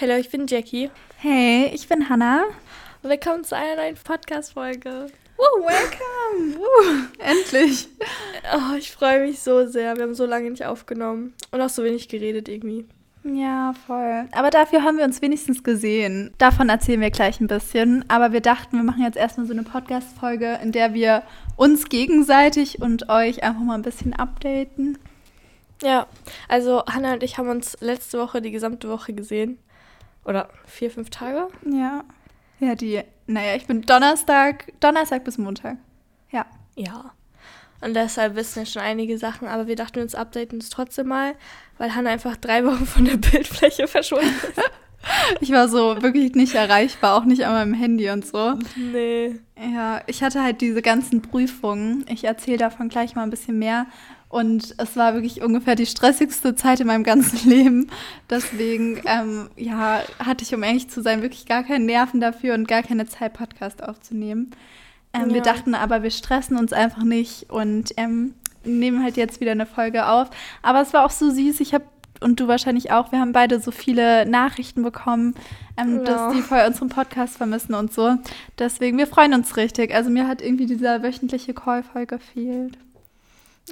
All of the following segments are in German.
Hallo, ich bin Jackie. Hey, ich bin Hannah. Willkommen zu einer neuen Podcast-Folge. Woo, welcome! Woo, endlich! Oh, ich freue mich so sehr. Wir haben so lange nicht aufgenommen und auch so wenig geredet irgendwie. Ja, voll. Aber dafür haben wir uns wenigstens gesehen. Davon erzählen wir gleich ein bisschen. Aber wir dachten, wir machen jetzt erstmal so eine Podcast-Folge, in der wir uns gegenseitig und euch einfach mal ein bisschen updaten. Ja, also Hannah und ich haben uns letzte Woche die gesamte Woche gesehen. Oder vier, fünf Tage? Ja. Ja, die, naja, ich bin Donnerstag, Donnerstag bis Montag. Ja. Ja. Und deshalb wissen wir schon einige Sachen, aber wir dachten uns updaten es trotzdem mal, weil Hannah einfach drei Wochen von der Bildfläche verschwunden ist. Ich war so wirklich nicht erreichbar, auch nicht an meinem Handy und so. Nee. Ja, ich hatte halt diese ganzen Prüfungen. Ich erzähle davon gleich mal ein bisschen mehr. Und es war wirklich ungefähr die stressigste Zeit in meinem ganzen Leben. Deswegen, ähm, ja, hatte ich, um ehrlich zu sein, wirklich gar keine Nerven dafür und gar keine Zeit, Podcast aufzunehmen. Ähm, ja. Wir dachten aber, wir stressen uns einfach nicht und ähm, nehmen halt jetzt wieder eine Folge auf. Aber es war auch so süß. Ich habe und du wahrscheinlich auch, wir haben beide so viele Nachrichten bekommen, ähm, ja. dass die voll unseren Podcast vermissen und so. Deswegen, wir freuen uns richtig. Also mir hat irgendwie dieser wöchentliche Call voll gefehlt.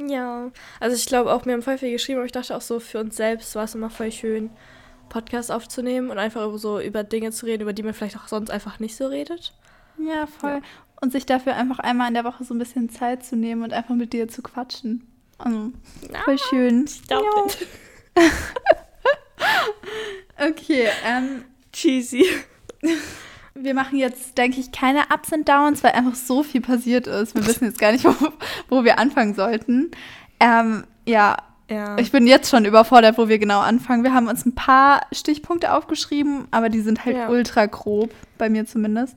Ja, also ich glaube auch, mir haben voll viel geschrieben, aber ich dachte auch so, für uns selbst war es immer voll schön, Podcast aufzunehmen und einfach so über Dinge zu reden, über die man vielleicht auch sonst einfach nicht so redet. Ja, voll. Ja und sich dafür einfach einmal in der Woche so ein bisschen Zeit zu nehmen und einfach mit dir zu quatschen. Also, voll schön. Ich ja. okay, ähm. Cheesy. Wir machen jetzt, denke ich, keine Ups und Downs, weil einfach so viel passiert ist. Wir wissen jetzt gar nicht, wo, wo wir anfangen sollten. Ähm, ja, ja. Ich bin jetzt schon überfordert, wo wir genau anfangen. Wir haben uns ein paar Stichpunkte aufgeschrieben, aber die sind halt ja. ultra grob, bei mir zumindest.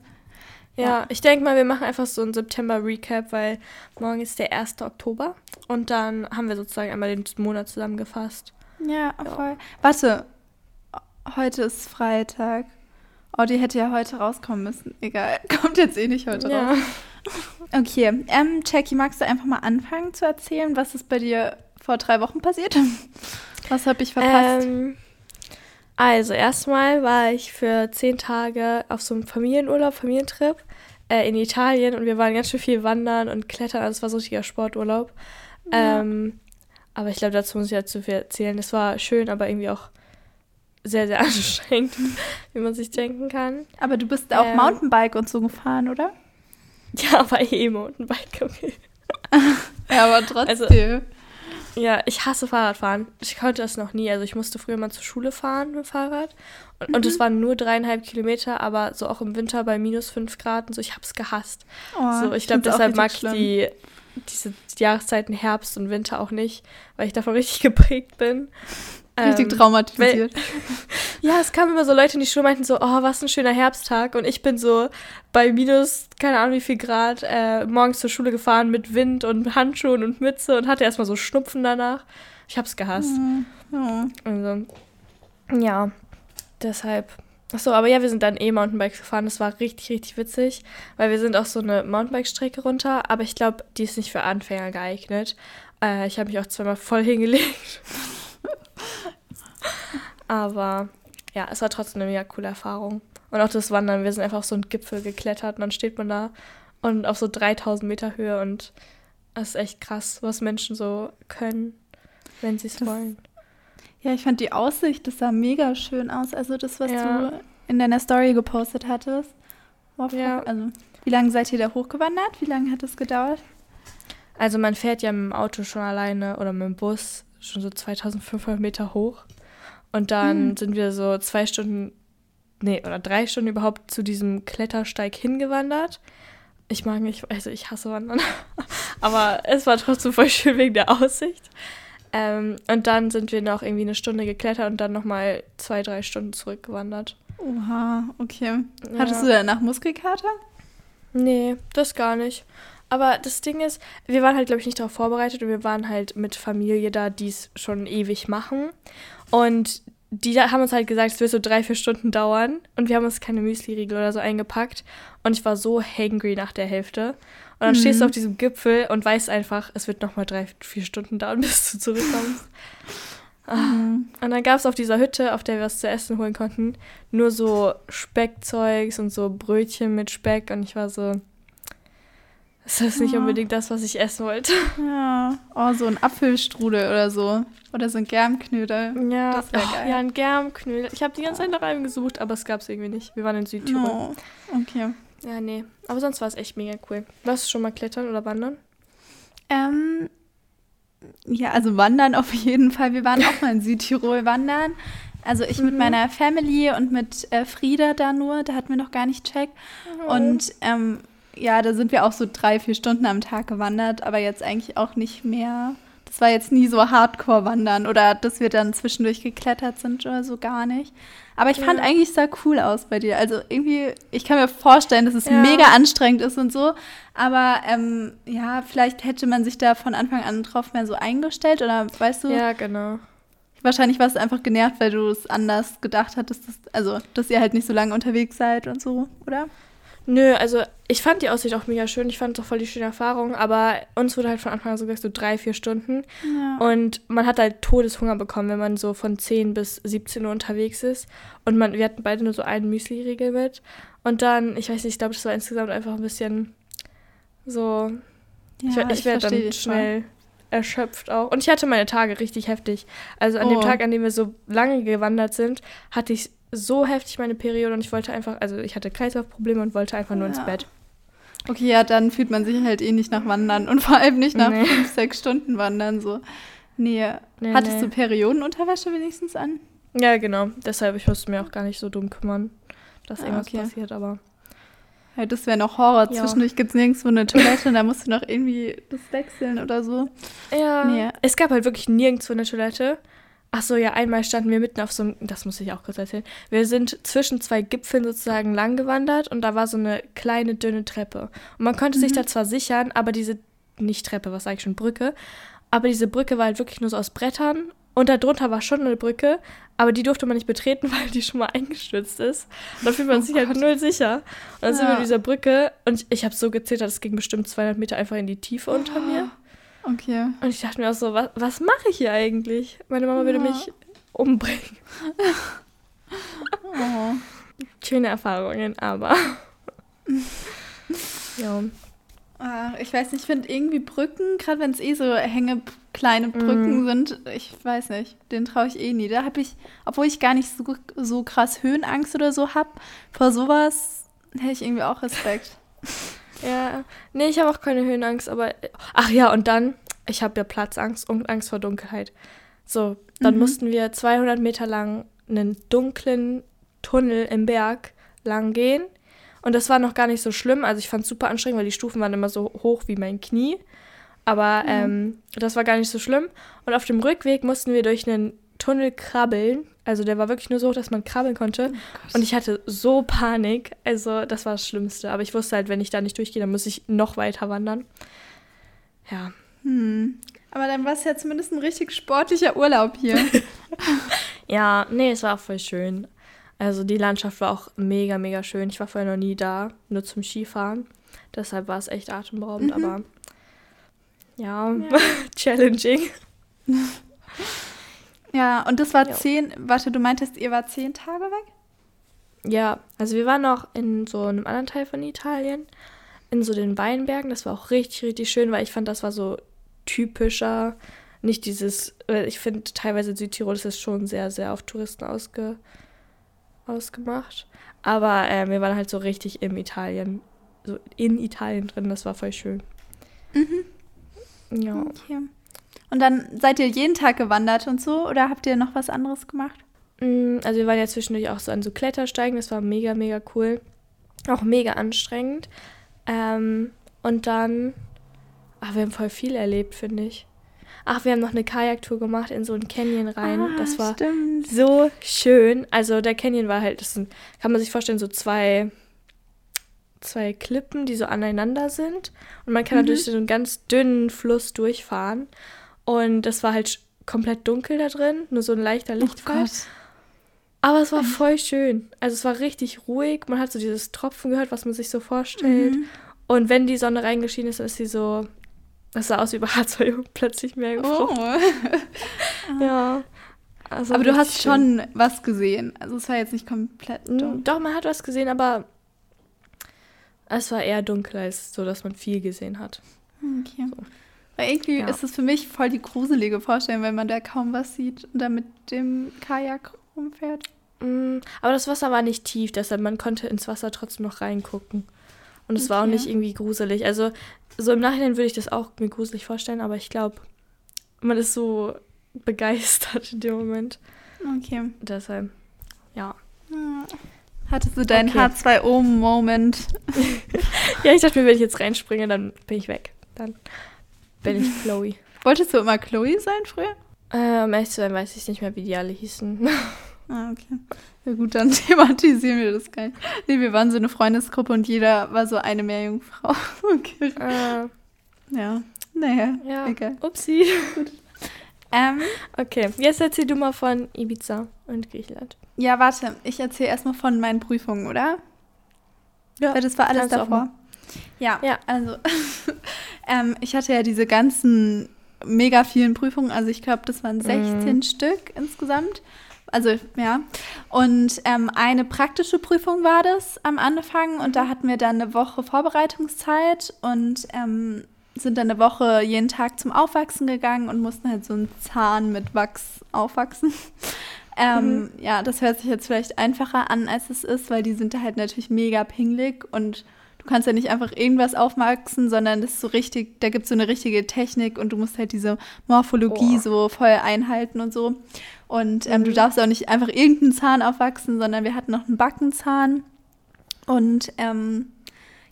Ja, ich denke mal, wir machen einfach so ein September-Recap, weil morgen ist der 1. Oktober und dann haben wir sozusagen einmal den Monat zusammengefasst. Ja, voll. Ja. Warte, heute ist Freitag. Oh, die hätte ja heute rauskommen müssen. Egal, kommt jetzt eh nicht heute ja. raus. Okay, ähm, Jackie, magst du einfach mal anfangen zu erzählen, was ist bei dir vor drei Wochen passiert? Was habe ich verpasst? Ähm, also, erstmal war ich für zehn Tage auf so einem Familienurlaub, Familientrip äh, in Italien und wir waren ganz schön viel wandern und klettern. Also, es war so ein richtiger Sporturlaub. Ja. Ähm, aber ich glaube, dazu muss ich halt zu viel erzählen. Es war schön, aber irgendwie auch sehr, sehr anstrengend, wie man sich denken kann. Aber du bist auch ähm, Mountainbike und so gefahren, oder? Ja, aber eh Mountainbike, okay. ja, aber trotzdem. Also, ja, ich hasse Fahrradfahren. Ich konnte das noch nie. Also ich musste früher mal zur Schule fahren mit dem Fahrrad. Und, mhm. und es waren nur dreieinhalb Kilometer, aber so auch im Winter bei minus fünf Grad und so. Ich habe es gehasst. Oh, so, ich glaube, deshalb mag ich die, diese Jahreszeiten Herbst und Winter auch nicht, weil ich davon richtig geprägt bin. Richtig ähm, traumatisiert. Weil, ja, es kamen immer so Leute in die Schule meinten so, oh, was ein schöner Herbsttag. Und ich bin so bei minus, keine Ahnung wie viel Grad, äh, morgens zur Schule gefahren mit Wind und Handschuhen und Mütze und hatte erstmal so Schnupfen danach. Ich hab's gehasst. Mhm. Ja. Also, ja, deshalb. Achso, aber ja, wir sind dann eh Mountainbikes gefahren. Das war richtig, richtig witzig, weil wir sind auch so eine Mountainbike-Strecke runter, aber ich glaube, die ist nicht für Anfänger geeignet. Äh, ich habe mich auch zweimal voll hingelegt. Aber ja, es war trotzdem eine mega coole Erfahrung. Und auch das Wandern, wir sind einfach auf so einen Gipfel geklettert und dann steht man da und auf so 3000 Meter Höhe und es ist echt krass, was Menschen so können, wenn sie es wollen. Ja, ich fand die Aussicht, das sah mega schön aus. Also das, was ja. du in deiner Story gepostet hattest. Wow, ja. Also, wie lange seid ihr da hochgewandert? Wie lange hat es gedauert? Also man fährt ja mit dem Auto schon alleine oder mit dem Bus schon so 2500 Meter hoch. Und dann hm. sind wir so zwei Stunden, nee, oder drei Stunden überhaupt zu diesem Klettersteig hingewandert. Ich mag nicht, also ich hasse Wandern. Aber es war trotzdem voll schön wegen der Aussicht. Ähm, und dann sind wir noch irgendwie eine Stunde geklettert und dann nochmal zwei, drei Stunden zurückgewandert. Oha, okay. Ja. Hattest du danach Muskelkater? Nee, das gar nicht. Aber das Ding ist, wir waren halt, glaube ich, nicht darauf vorbereitet und wir waren halt mit Familie da, die es schon ewig machen. Und die haben uns halt gesagt, es wird so drei, vier Stunden dauern. Und wir haben uns keine Müsli-Riegel oder so eingepackt. Und ich war so hangry nach der Hälfte. Und dann mhm. stehst du auf diesem Gipfel und weißt einfach, es wird nochmal drei, vier Stunden dauern, bis du zurückkommst. Mhm. Und dann gab es auf dieser Hütte, auf der wir was zu essen holen konnten, nur so Speckzeugs und so Brötchen mit Speck. Und ich war so, das ist nicht unbedingt das, was ich essen wollte. Ja, oh, so ein Apfelstrudel oder so. Oder so ein Germknödel. Ja, das wäre oh, geil. Ja, ein Germknödel. Ich habe die ganze Zeit nach einem gesucht, aber es gab es irgendwie nicht. Wir waren in Südtirol. Oh, okay. Ja, nee. Aber sonst war es echt mega cool. Warst du schon mal klettern oder wandern? Ähm, ja, also wandern auf jeden Fall. Wir waren auch mal in Südtirol wandern. Also ich mhm. mit meiner Family und mit äh, Frieda da nur, da hatten wir noch gar nicht checkt. Mhm. Und ähm, ja, da sind wir auch so drei, vier Stunden am Tag gewandert, aber jetzt eigentlich auch nicht mehr. Das war jetzt nie so Hardcore-Wandern oder dass wir dann zwischendurch geklettert sind oder so gar nicht. Aber ich ja. fand eigentlich, sah cool aus bei dir. Also irgendwie, ich kann mir vorstellen, dass es ja. mega anstrengend ist und so. Aber ähm, ja, vielleicht hätte man sich da von Anfang an drauf mehr so eingestellt oder weißt du? Ja, genau. Wahrscheinlich warst du einfach genervt, weil du es anders gedacht hattest, dass, also dass ihr halt nicht so lange unterwegs seid und so, oder? Nö, also ich fand die Aussicht auch mega schön. Ich fand es auch voll die schöne Erfahrung. Aber uns wurde halt von Anfang an so gesagt, so drei, vier Stunden. Ja. Und man hat halt Todeshunger bekommen, wenn man so von 10 bis 17 Uhr unterwegs ist. Und man, wir hatten beide nur so einen Müsli-Riegel mit. Und dann, ich weiß nicht, ich glaube, das war insgesamt einfach ein bisschen so. Ja, ich, ich werde dann schnell voll. erschöpft auch. Und ich hatte meine Tage richtig heftig. Also an oh. dem Tag, an dem wir so lange gewandert sind, hatte ich so heftig meine Periode und ich wollte einfach, also ich hatte Kreislaufprobleme und wollte einfach nur ja. ins Bett. Okay, ja, dann fühlt man sich halt eh nicht nach Wandern und vor allem nicht nach nee. fünf, sechs Stunden Wandern so. Nee. nee Hattest nee. du Periodenunterwäsche wenigstens an? Ja, genau. Deshalb, ich musste mir auch gar nicht so dumm kümmern, dass ah, irgendwas okay. passiert, aber. Ja, das wäre noch Horror. Ja. Zwischendurch gibt es nirgendwo eine Toilette und da musst du noch irgendwie das wechseln oder so. Ja. Nee. Es gab halt wirklich nirgendwo eine Toilette. Ach so, ja, einmal standen wir mitten auf so einem, das muss ich auch kurz erzählen. Wir sind zwischen zwei Gipfeln sozusagen lang gewandert und da war so eine kleine, dünne Treppe. Und man konnte mhm. sich da zwar sichern, aber diese, nicht Treppe, was sage ich schon, Brücke, aber diese Brücke war halt wirklich nur so aus Brettern und darunter war schon eine Brücke, aber die durfte man nicht betreten, weil die schon mal eingestürzt ist. Und da fühlt man oh sich halt Gott. halt null sicher. Und dann ja. sind wir in dieser Brücke und ich, ich habe so gezittert, es ging bestimmt 200 Meter einfach in die Tiefe unter mir. Okay. Und ich dachte mir auch so, was, was mache ich hier eigentlich? Meine Mama ja. würde mich umbringen. oh. Schöne Erfahrungen, aber. ja. Ach, ich weiß nicht, ich finde irgendwie Brücken, gerade wenn es eh so hänge kleine Brücken mm. sind, ich weiß nicht, den traue ich eh nie. Da habe ich, obwohl ich gar nicht so, so krass Höhenangst oder so habe, vor sowas hätte ich irgendwie auch Respekt. Ja, nee, ich habe auch keine Höhenangst, aber. Ach ja, und dann, ich habe ja Platzangst und Angst vor Dunkelheit. So, dann mhm. mussten wir 200 Meter lang einen dunklen Tunnel im Berg lang gehen. Und das war noch gar nicht so schlimm. Also ich fand es super anstrengend, weil die Stufen waren immer so hoch wie mein Knie. Aber mhm. ähm, das war gar nicht so schlimm. Und auf dem Rückweg mussten wir durch einen Tunnel krabbeln. Also der war wirklich nur so, dass man krabbeln konnte. Oh und ich hatte so Panik. Also das war das Schlimmste. Aber ich wusste halt, wenn ich da nicht durchgehe, dann muss ich noch weiter wandern. Ja. Hm. Aber dann war es ja zumindest ein richtig sportlicher Urlaub hier. ja, nee, es war auch voll schön. Also die Landschaft war auch mega, mega schön. Ich war vorher noch nie da, nur zum Skifahren. Deshalb war es echt atemberaubend, mhm. aber ja, ja. challenging. Ja, und das war ja. zehn, warte, du meintest, ihr wart zehn Tage weg? Ja, also wir waren noch in so einem anderen Teil von Italien, in so den Weinbergen. Das war auch richtig, richtig schön, weil ich fand, das war so typischer. Nicht dieses, ich finde teilweise Südtirol ist es schon sehr, sehr auf Touristen ausge, ausgemacht. Aber äh, wir waren halt so richtig im Italien, so in Italien drin. Das war voll schön. Mhm. Ja. Okay. Und dann seid ihr jeden Tag gewandert und so oder habt ihr noch was anderes gemacht? Mm, also wir waren ja zwischendurch auch so an so Klettersteigen, das war mega, mega cool. Auch mega anstrengend. Ähm, und dann, ach, wir haben voll viel erlebt, finde ich. Ach, wir haben noch eine Kajaktour gemacht in so einen Canyon rein. Ah, das war stimmt. so schön. Also der Canyon war halt, das sind, kann man sich vorstellen, so zwei, zwei Klippen, die so aneinander sind. Und man kann mhm. durch so einen ganz dünnen Fluss durchfahren. Und es war halt komplett dunkel da drin, nur so ein leichter oh Lichtfall. Oh Aber es war voll schön. Also es war richtig ruhig. Man hat so dieses Tropfen gehört, was man sich so vorstellt. Mhm. Und wenn die Sonne reingeschienen ist, ist sie so. Das sah aus wie bei Harzfeuer plötzlich mehr gefroren. Oh. ja. Also aber du hast schön. schon was gesehen. Also es war jetzt nicht komplett. Mm, Doch, man hat was gesehen, aber es war eher dunkel als so, dass man viel gesehen hat. Okay. Weil irgendwie Ja. ist es für mich voll die gruselige Vorstellung, wenn man da kaum was sieht und dann mit dem Kajak rumfährt. Mm, Aber das Wasser war nicht tief, deshalb man konnte ins Wasser trotzdem noch reingucken. Und es war auch Okay. nicht irgendwie gruselig. Also so im Nachhinein würde ich das auch mir gruselig vorstellen, aber ich glaube, man ist so begeistert in dem Moment. Okay. Deshalb, ja. Hm. Hattest du deinen Okay. H2O-Moment? Ja, ich dachte mir, wenn ich jetzt reinspringe, dann bin ich weg. Dann bin ich Chloe. Wolltest du immer Chloe sein früher? Äh, um ehrlich zu sein, weiß ich nicht mehr, wie die alle hießen. Ah, okay. Ja gut, dann thematisieren wir das gar nicht. Nee, wir waren so eine Freundesgruppe und jeder war so eine Meerjungfrau. Okay. äh, Ja. Naja, ja, egal. upsi. Ähm, Okay, jetzt erzähl du mal von Ibiza und Griechenland. ja, warte. Ich erzähle erstmal von meinen Prüfungen, oder? Ja, Weil das war alles davor. Ja, Ja. also ähm, ich hatte ja diese ganzen mega vielen Prüfungen, also ich glaube, das waren 16 Mhm. Stück insgesamt. Also ja. Und ähm, eine praktische Prüfung war das am Anfang und da hatten wir dann eine Woche Vorbereitungszeit und ähm, sind dann eine Woche jeden Tag zum Aufwachsen gegangen und mussten halt so einen Zahn mit Wachs aufwachsen. Ähm, Ja, das hört sich jetzt vielleicht einfacher an, als es ist, weil die sind halt natürlich mega pingelig und du kannst ja nicht einfach irgendwas aufwachsen, sondern das ist so richtig, da gibt es so eine richtige Technik und du musst halt diese Morphologie Oh. so voll einhalten und so. Und ähm, du Mhm. darfst auch nicht einfach irgendeinen Zahn aufwachsen, sondern wir hatten noch einen Backenzahn. Und ähm,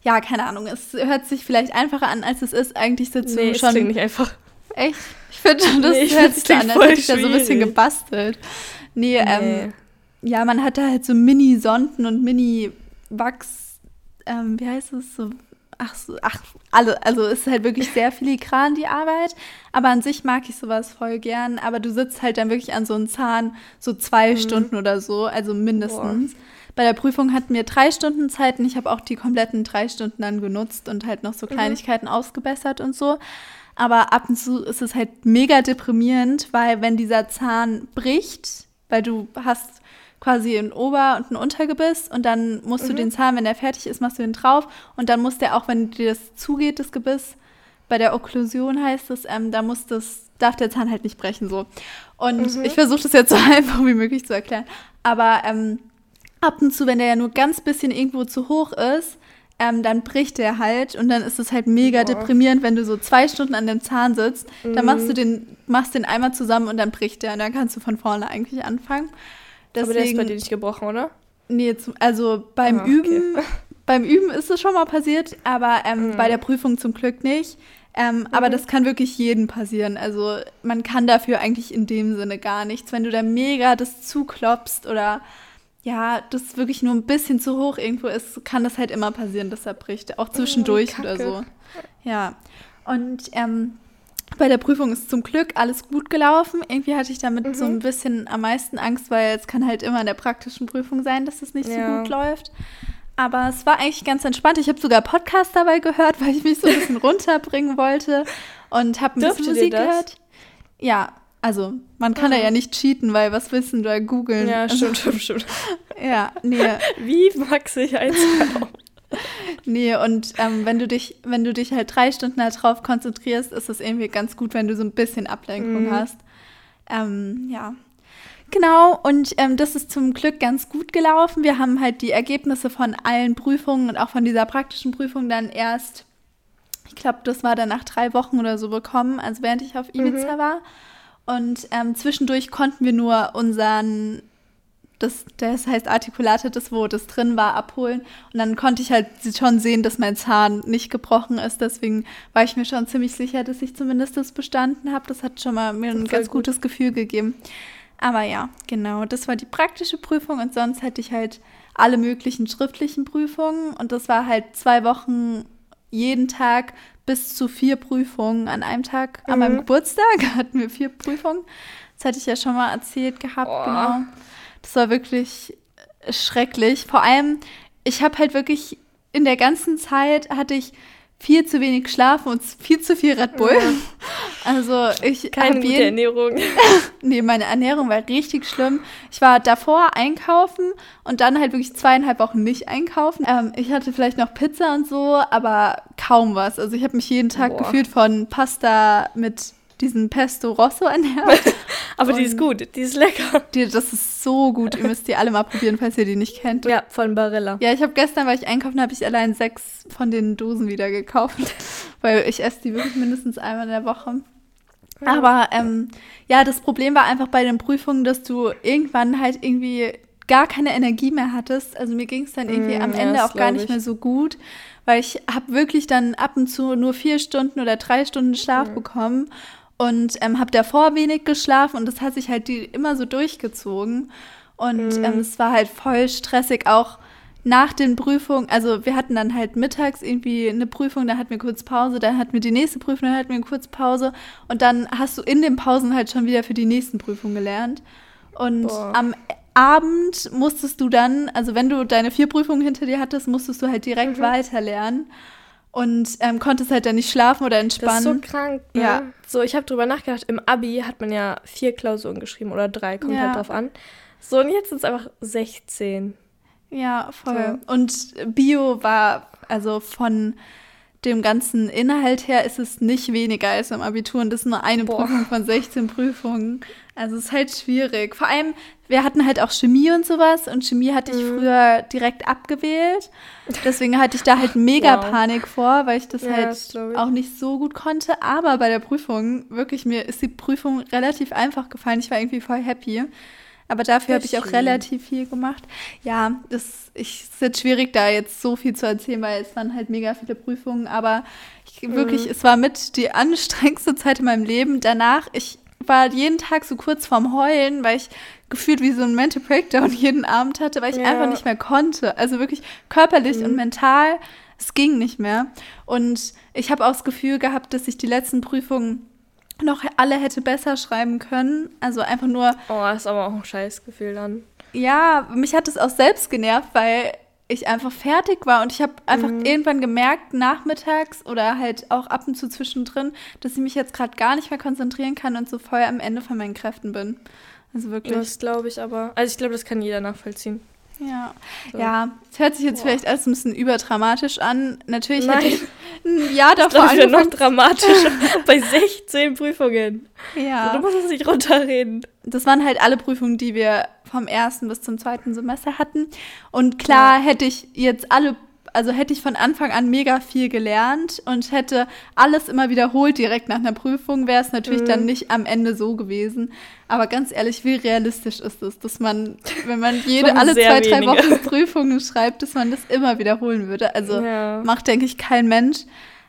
ja, keine Ahnung, es hört sich vielleicht einfacher an, als es ist. Eigentlich sitzt Nee, du schon klingt nicht einfach. Echt? Ich finde, das Nee, ich hört sich so an, als hätte ich da so ein bisschen gebastelt. Nee, ähm, ja, man hat da halt so Mini-Sonden und Mini-Wachs, ähm, wie heißt es so? Ach, so, ach, alle, also es ist halt wirklich sehr filigran, die Arbeit. Aber an sich mag ich sowas voll gern. Aber du sitzt halt dann wirklich an so einem Zahn so zwei Mhm. Stunden oder so, also mindestens. Bei der Prüfung hatten wir drei Stunden Zeit und ich habe auch die kompletten drei Stunden dann genutzt und halt noch so Mhm. Kleinigkeiten ausgebessert und so. Aber ab und zu ist es halt mega deprimierend, weil wenn dieser Zahn bricht, weil du hast quasi ein Ober- und ein Untergebiss und dann musst du Mhm. den Zahn, wenn der fertig ist, machst du ihn drauf und dann muss der auch, wenn dir das zugeht, das Gebiss, bei der Okklusion heißt es, ähm, da muss das, darf der Zahn halt nicht brechen so. Und Mhm. ich versuche das jetzt so einfach wie möglich zu erklären. Aber ähm, ab und zu, wenn der ja nur ganz bisschen irgendwo zu hoch ist, ähm, dann bricht der halt und dann ist es halt mega Boah. deprimierend, wenn du so zwei Stunden an dem Zahn sitzt. Dann machst Mhm. du den, machst den einmal zusammen und dann bricht der und dann kannst du von vorne eigentlich anfangen. Aber der ist bei dir Deswegen, nicht gebrochen, oder? nee, zum, also beim Ah, okay. Üben, beim Üben ist es schon mal passiert, aber ähm, Mhm. bei der Prüfung zum Glück nicht. Ähm, Aber Mhm. das kann wirklich jedem passieren. Also man kann dafür eigentlich in dem Sinne gar nichts. Wenn du da mega das zuklopfst oder ja, das wirklich nur ein bisschen zu hoch irgendwo ist, kann das halt immer passieren, dass er bricht. Auch zwischendurch oder Kacke. so. Ja. Und ähm, bei der Prüfung ist zum Glück alles gut gelaufen. Irgendwie hatte ich damit so Mhm. ein bisschen am meisten Angst, weil es kann halt immer in der praktischen Prüfung sein, dass es nicht Ja. so gut läuft. Aber es war eigentlich ganz entspannt. Ich habe sogar Podcast dabei gehört, weil ich mich so ein bisschen runterbringen wollte und habe ein bisschen Musik gehört. Ja, also man kann da Ah. ja nicht cheaten, weil was wissen da googeln. Ja, also, stimmt, stimmt, stimmt. Ja, nee, Wie mag sich eins? nee. Und ähm, wenn du dich, wenn du dich halt drei Stunden darauf konzentrierst, ist es irgendwie ganz gut, wenn du so ein bisschen Ablenkung Mhm. hast. Ähm, ja. Genau, und ähm, das ist zum Glück ganz gut gelaufen. Wir haben halt die Ergebnisse von allen Prüfungen und auch von dieser praktischen Prüfung dann erst, ich glaube, das war dann nach drei Wochen oder so bekommen, also während ich auf Ibiza Mhm. war. Und ähm, zwischendurch konnten wir nur unseren, das, das heißt Artikulate, das wo das drin war, abholen. Und dann konnte ich halt schon sehen, dass mein Zahn nicht gebrochen ist. Deswegen war ich mir schon ziemlich sicher, dass ich zumindest das bestanden habe. Das hat schon mal mir ein ganz gut. gutes Gefühl gegeben. Aber ja, genau, das war die praktische Prüfung und sonst hatte ich halt alle möglichen schriftlichen Prüfungen und das war halt zwei Wochen jeden Tag bis zu vier Prüfungen an einem Tag. An Mhm. meinem Geburtstag hatten wir vier Prüfungen. Das hatte ich ja schon mal erzählt gehabt, Oh. genau. Das war wirklich schrecklich. Vor allem, ich habe halt wirklich in der ganzen Zeit hatte ich viel zu wenig geschlafen und viel zu viel Red Bull. Ja. Also ich keine gute Ernährung. nee, meine Ernährung war richtig schlimm. Ich war davor einkaufen und dann halt wirklich zweieinhalb Wochen nicht einkaufen. Ähm, ich hatte vielleicht noch Pizza und so, aber kaum was. Also ich habe mich jeden Tag Boah. gefühlt von Pasta mit diesen Pesto Rosso ernährt. Aber die ist gut, die ist lecker. Die, das ist so gut. Ihr müsst die alle mal probieren, falls ihr die nicht kennt. Ja, von Barilla. Ja, ich habe gestern, weil ich einkaufen habe ich allein sechs von den Dosen wieder gekauft. weil ich esse die wirklich mindestens einmal in der Woche. Aber ähm, ja, das Problem war einfach bei den Prüfungen, dass du irgendwann halt irgendwie gar keine Energie mehr hattest. Also mir ging es dann irgendwie mm, am Ende auch gar nicht ich. mehr so gut, weil ich habe wirklich dann ab und zu nur vier Stunden oder drei Stunden Schlaf mhm. bekommen und ähm, habe davor wenig geschlafen und das hat sich halt die, immer so durchgezogen. Und mhm. ähm, es war halt voll stressig, auch nach den Prüfungen. Also wir hatten dann halt mittags irgendwie eine Prüfung, da hatten wir kurz Pause, dann hatten wir die nächste Prüfung, dann hatten wir kurz Pause. Und dann hast du in den Pausen halt schon wieder für die nächsten Prüfungen gelernt. Und Boah. am Abend musstest du dann, also wenn du deine vier Prüfungen hinter dir hattest, musstest du halt direkt mhm. weiter lernen und ähm, konntest halt dann nicht schlafen oder entspannen. Das ist so krank. Ne? Ja. So, ich habe drüber nachgedacht, im Abi hat man ja vier Klausuren geschrieben oder drei, kommt halt ja. halt drauf an. So, und jetzt sind es einfach 16. Ja, voll. So. Und Bio war, also von dem ganzen Inhalt her ist es nicht weniger als im Abitur und das ist nur eine Boah. Prüfung von 16 Prüfungen. Also es ist halt schwierig. Vor allem, wir hatten halt auch Chemie und sowas und Chemie hatte ich mhm. früher direkt abgewählt. Deswegen hatte ich da halt mega wow. Panik vor, weil ich das ja, halt das auch nicht so gut konnte. Aber bei der Prüfung, wirklich, mir ist die Prüfung relativ einfach gefallen. Ich war irgendwie voll happy. Aber dafür habe ich auch relativ viel gemacht. Ja, das ich, ist jetzt schwierig, da jetzt so viel zu erzählen, weil es waren halt mega viele Prüfungen. Aber ich, mhm. wirklich, es war mit die anstrengendste Zeit in meinem Leben. Danach, ich war jeden Tag so kurz vorm Heulen, weil ich gefühlt wie so ein Mental Breakdown jeden Abend hatte, weil ich ja. einfach nicht mehr konnte. Also wirklich körperlich mhm. und mental, es ging nicht mehr. Und ich habe auch das Gefühl gehabt, dass ich die letzten Prüfungen noch alle hätte besser schreiben können. Also einfach nur. Oh, das ist aber auch ein scheiß Gefühl dann. Ja, mich hat es auch selbst genervt, weil ich einfach fertig war und ich habe einfach mhm. irgendwann gemerkt, nachmittags oder halt auch ab und zu zwischendrin, dass ich mich jetzt gerade gar nicht mehr konzentrieren kann und so voll am Ende von meinen Kräften bin. Also wirklich. Das glaube ich aber. Also ich glaube, das kann jeder nachvollziehen. Ja, so. ja, es hört sich jetzt Boah. vielleicht alles ein bisschen überdramatisch an. Natürlich Nein. hätte ich ein Jahr davor das ist noch dramatischer bei 16 Prüfungen. Ja. So, du musst es nicht runterreden. Das waren halt alle Prüfungen, die wir vom ersten bis zum zweiten Semester hatten. Und klar ja. hätte ich jetzt alle also hätte ich von Anfang an mega viel gelernt und hätte alles immer wiederholt direkt nach einer Prüfung, wäre es natürlich mhm. dann nicht am Ende so gewesen. Aber ganz ehrlich, wie realistisch ist es, dass man, wenn man jede alle zwei, wenige. drei Wochen Prüfungen schreibt, dass man das immer wiederholen würde? Also ja. macht, denke ich, kein Mensch.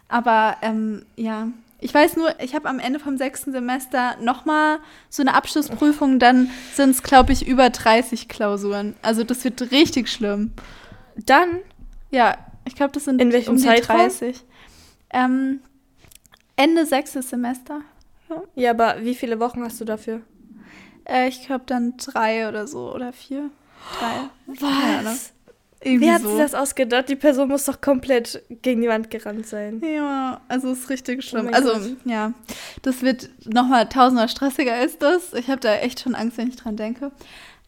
Aber ähm, ja, ich weiß nur, ich habe am Ende vom sechsten Semester nochmal so eine Abschlussprüfung, dann sind es, glaube ich, über 30 Klausuren. Also das wird richtig schlimm. Dann ja, ich glaube, das sind In welchem um Zeitraum? 30. Ähm, Ende sechstes Semester. Ja. ja, aber wie viele Wochen hast du dafür? Äh, ich glaube dann drei oder so oder vier. Drei. Was? Ja, Wer hat so. sich das ausgedacht? Die Person muss doch komplett gegen die Wand gerannt sein. Ja, also ist richtig schlimm. Oh also, Gott. ja, das wird nochmal tausendmal stressiger als das. Ich habe da echt schon Angst, wenn ich dran denke.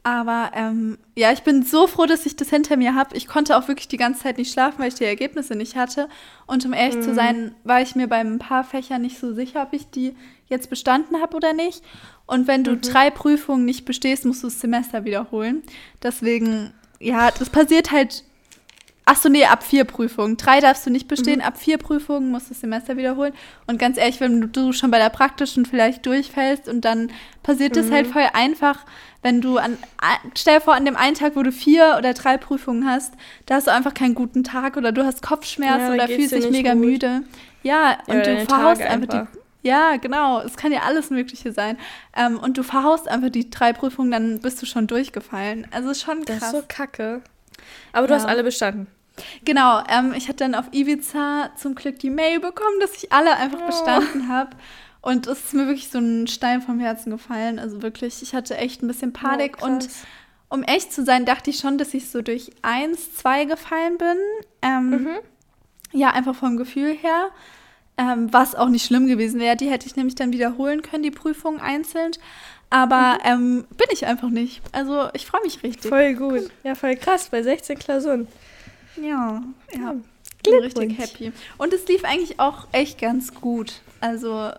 Aber ähm, ja, ich bin so froh, dass ich das hinter mir habe. Ich konnte auch wirklich die ganze Zeit nicht schlafen, weil ich die Ergebnisse nicht hatte. Und um ehrlich mhm. zu sein, war ich mir bei ein paar Fächern nicht so sicher, ob ich die jetzt bestanden habe oder nicht. Und wenn du mhm. drei Prüfungen nicht bestehst, musst du das Semester wiederholen. Deswegen, ja, das passiert halt Ach so, nee, ab vier Prüfungen. Drei darfst du nicht bestehen, mhm. ab vier Prüfungen musst du das Semester wiederholen. Und ganz ehrlich, wenn du schon bei der praktischen vielleicht durchfällst und dann passiert mhm. das halt voll einfach, wenn du an, stell dir vor, an dem einen Tag, wo du vier oder drei Prüfungen hast, da hast du einfach keinen guten Tag oder du hast Kopfschmerzen ja, oder fühlst dich mega gut. müde. Ja, ja und du verhaust einfach, einfach die. Ja, genau. Es kann ja alles Mögliche sein. Ähm, und du verhaust einfach die drei Prüfungen, dann bist du schon durchgefallen. Also schon krass. Das ist so kacke. Aber du ja. hast alle bestanden. Genau, ähm, ich hatte dann auf Ibiza zum Glück die Mail bekommen, dass ich alle einfach oh. bestanden habe. Und es ist mir wirklich so ein Stein vom Herzen gefallen. Also wirklich, ich hatte echt ein bisschen Panik. Oh, und um echt zu sein, dachte ich schon, dass ich so durch eins, zwei gefallen bin. Ähm, mhm. ja, einfach vom Gefühl her. Ähm, was auch nicht schlimm gewesen wäre. Die hätte ich nämlich dann wiederholen können, die Prüfung einzeln. Aber mhm. ähm, bin ich einfach nicht. Also ich freue mich richtig. Voll gut. Ja, voll krass, bei 16 Klausuren. Ja, ja. Bin richtig happy. Und es lief eigentlich auch echt ganz gut. Also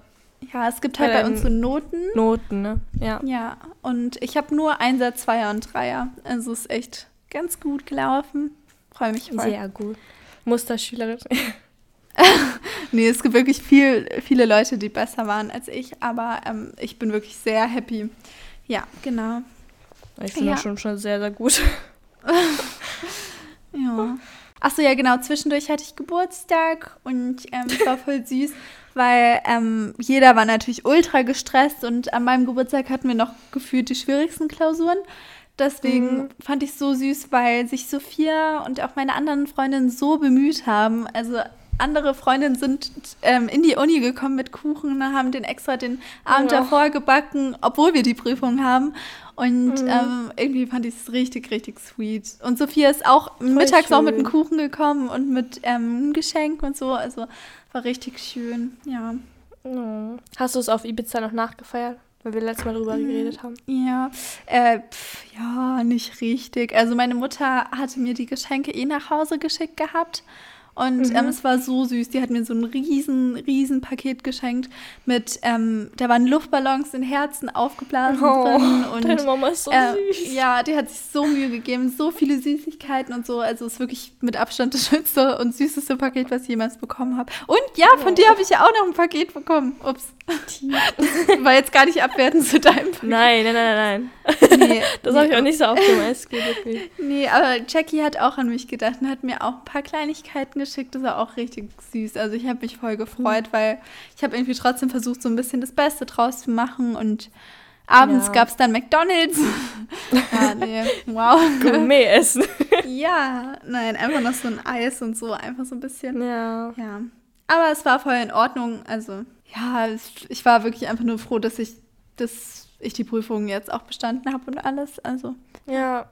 ja, es gibt halt bei, bei uns so Noten. Noten, ne? Ja. Ja, und ich habe nur Einser, Zweier und Dreier. Also es ist echt ganz gut gelaufen. Freue mich voll. Sehr gut. Musterschülerin. nee, es gibt wirklich viel, viele Leute, die besser waren als ich, aber ähm, ich bin wirklich sehr happy. Ja, genau. Ich finde ja. schon, schon sehr, sehr gut. ja. Achso, ja, genau. Zwischendurch hatte ich Geburtstag und ähm, es war voll süß, weil ähm, jeder war natürlich ultra gestresst und an meinem Geburtstag hatten wir noch gefühlt die schwierigsten Klausuren. Deswegen mhm. fand ich es so süß, weil sich Sophia und auch meine anderen Freundinnen so bemüht haben. Also andere Freundinnen sind ähm, in die Uni gekommen mit Kuchen, haben den extra den Abend ja. davor gebacken, obwohl wir die Prüfung haben. Und mhm. ähm, irgendwie fand ich es richtig, richtig sweet. Und Sophia ist auch Voll mittags schön. auch mit einem Kuchen gekommen und mit ähm, einem Geschenk und so. Also war richtig schön, ja. Mhm. Hast du es auf Ibiza noch nachgefeiert? Weil wir letztes Mal drüber mhm. geredet haben. Ja, äh, pf, ja, nicht richtig. Also meine Mutter hatte mir die Geschenke eh nach Hause geschickt gehabt. Und mhm. ähm, es war so süß. Die hat mir so ein riesen, riesen Paket geschenkt mit, ähm, da waren Luftballons in Herzen aufgeblasen oh, drin. Und, deine Mama ist so äh, süß. Ja, die hat sich so Mühe gegeben, so viele Süßigkeiten und so. Also es ist wirklich mit Abstand das schönste und süßeste Paket, was ich jemals bekommen habe. Und ja, von oh. dir habe ich ja auch noch ein Paket bekommen. Ups. War jetzt gar nicht abwertend zu deinem Paket. Nein, nein, nein, nein. Nee, das nee. habe ich auch nicht so aufgemeist. Nee, aber Jackie hat auch an mich gedacht und hat mir auch ein paar Kleinigkeiten geschickt. Das war auch richtig süß. Also ich habe mich voll gefreut, mhm. weil ich habe irgendwie trotzdem versucht, so ein bisschen das Beste draus zu machen und Abends ja. gab es dann McDonalds. ja, nee, wow. Gourmet essen. ja, nein, einfach noch so ein Eis und so, einfach so ein bisschen. Ja. Ja. Aber es war voll in Ordnung. Also, ja, ich war wirklich einfach nur froh, dass ich, dass ich die Prüfung jetzt auch bestanden habe und alles. Also. Ja,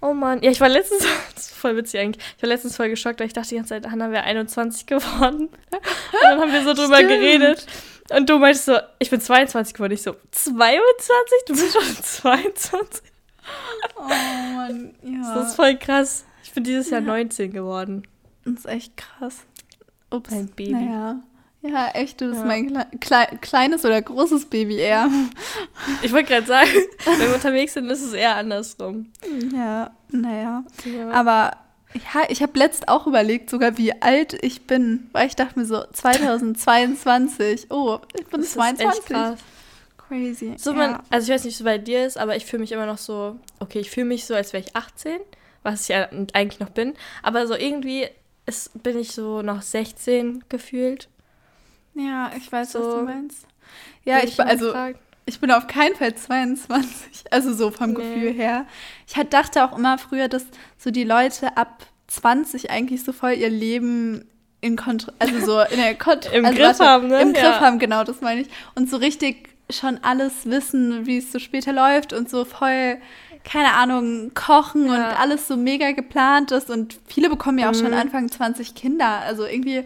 Oh Mann, ja, ich war letztens, das ist voll witzig eigentlich, ich war letztens voll geschockt, weil ich dachte die ganze Zeit, Hannah wäre 21 geworden. Und dann haben wir so drüber Stimmt. geredet. Und du meintest so, ich bin 22 geworden. Ich so, 22? Du bist schon 22? Oh Mann, ja. Das ist voll krass. Ich bin dieses Jahr ja. 19 geworden. Das ist echt krass. Ups. Ein Baby. Naja. Ja, echt, du bist ja. mein Kle kleines oder großes Baby eher. Ich wollte gerade sagen, wenn wir unterwegs sind, ist es eher andersrum. Ja, naja. Ja. Aber ja, ich habe letzt auch überlegt, sogar wie alt ich bin, weil ich dachte mir so, 2022. Oh, ich bin das 22. Ist echt krass. Crazy. So ja. man, also ich weiß nicht, wie es bei dir ist, aber ich fühle mich immer noch so, okay, ich fühle mich so, als wäre ich 18, was ich ja eigentlich noch bin. Aber so irgendwie ist, bin ich so noch 16 gefühlt. Ja, ich weiß, so, was du meinst. Ja, ich, also ich bin auf keinen Fall 22, also so vom nee. Gefühl her. Ich halt dachte auch immer früher, dass so die Leute ab 20 eigentlich so voll ihr Leben in Kontro also so in der Kont Im also Griff warte, haben, ne? Im Griff ja. haben, genau, das meine ich. Und so richtig schon alles wissen, wie es so später läuft und so voll, keine Ahnung, kochen ja. und alles so mega geplant ist. Und viele bekommen ja auch mhm. schon Anfang 20 Kinder. Also irgendwie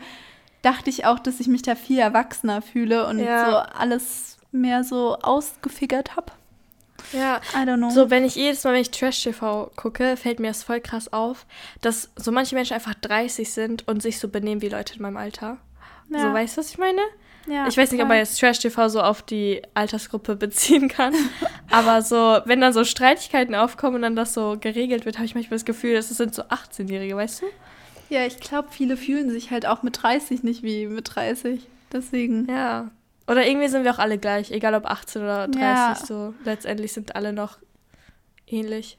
dachte ich auch, dass ich mich da viel erwachsener fühle und ja. so alles mehr so ausgefigert habe. Ja, I don't know. So, wenn ich jedes Mal, wenn ich Trash-TV gucke, fällt mir das voll krass auf, dass so manche Menschen einfach 30 sind und sich so benehmen wie Leute in meinem Alter. Ja. So, weißt du, was ich meine? Ja, ich weiß nicht, ob man jetzt Trash-TV so auf die Altersgruppe beziehen kann. aber so, wenn dann so Streitigkeiten aufkommen und dann das so geregelt wird, habe ich manchmal das Gefühl, das sind so 18-Jährige, weißt du? Ja, ich glaube, viele fühlen sich halt auch mit 30 nicht wie mit 30. Deswegen. Ja. Oder irgendwie sind wir auch alle gleich, egal ob 18 oder 30, ja. so. Letztendlich sind alle noch ähnlich.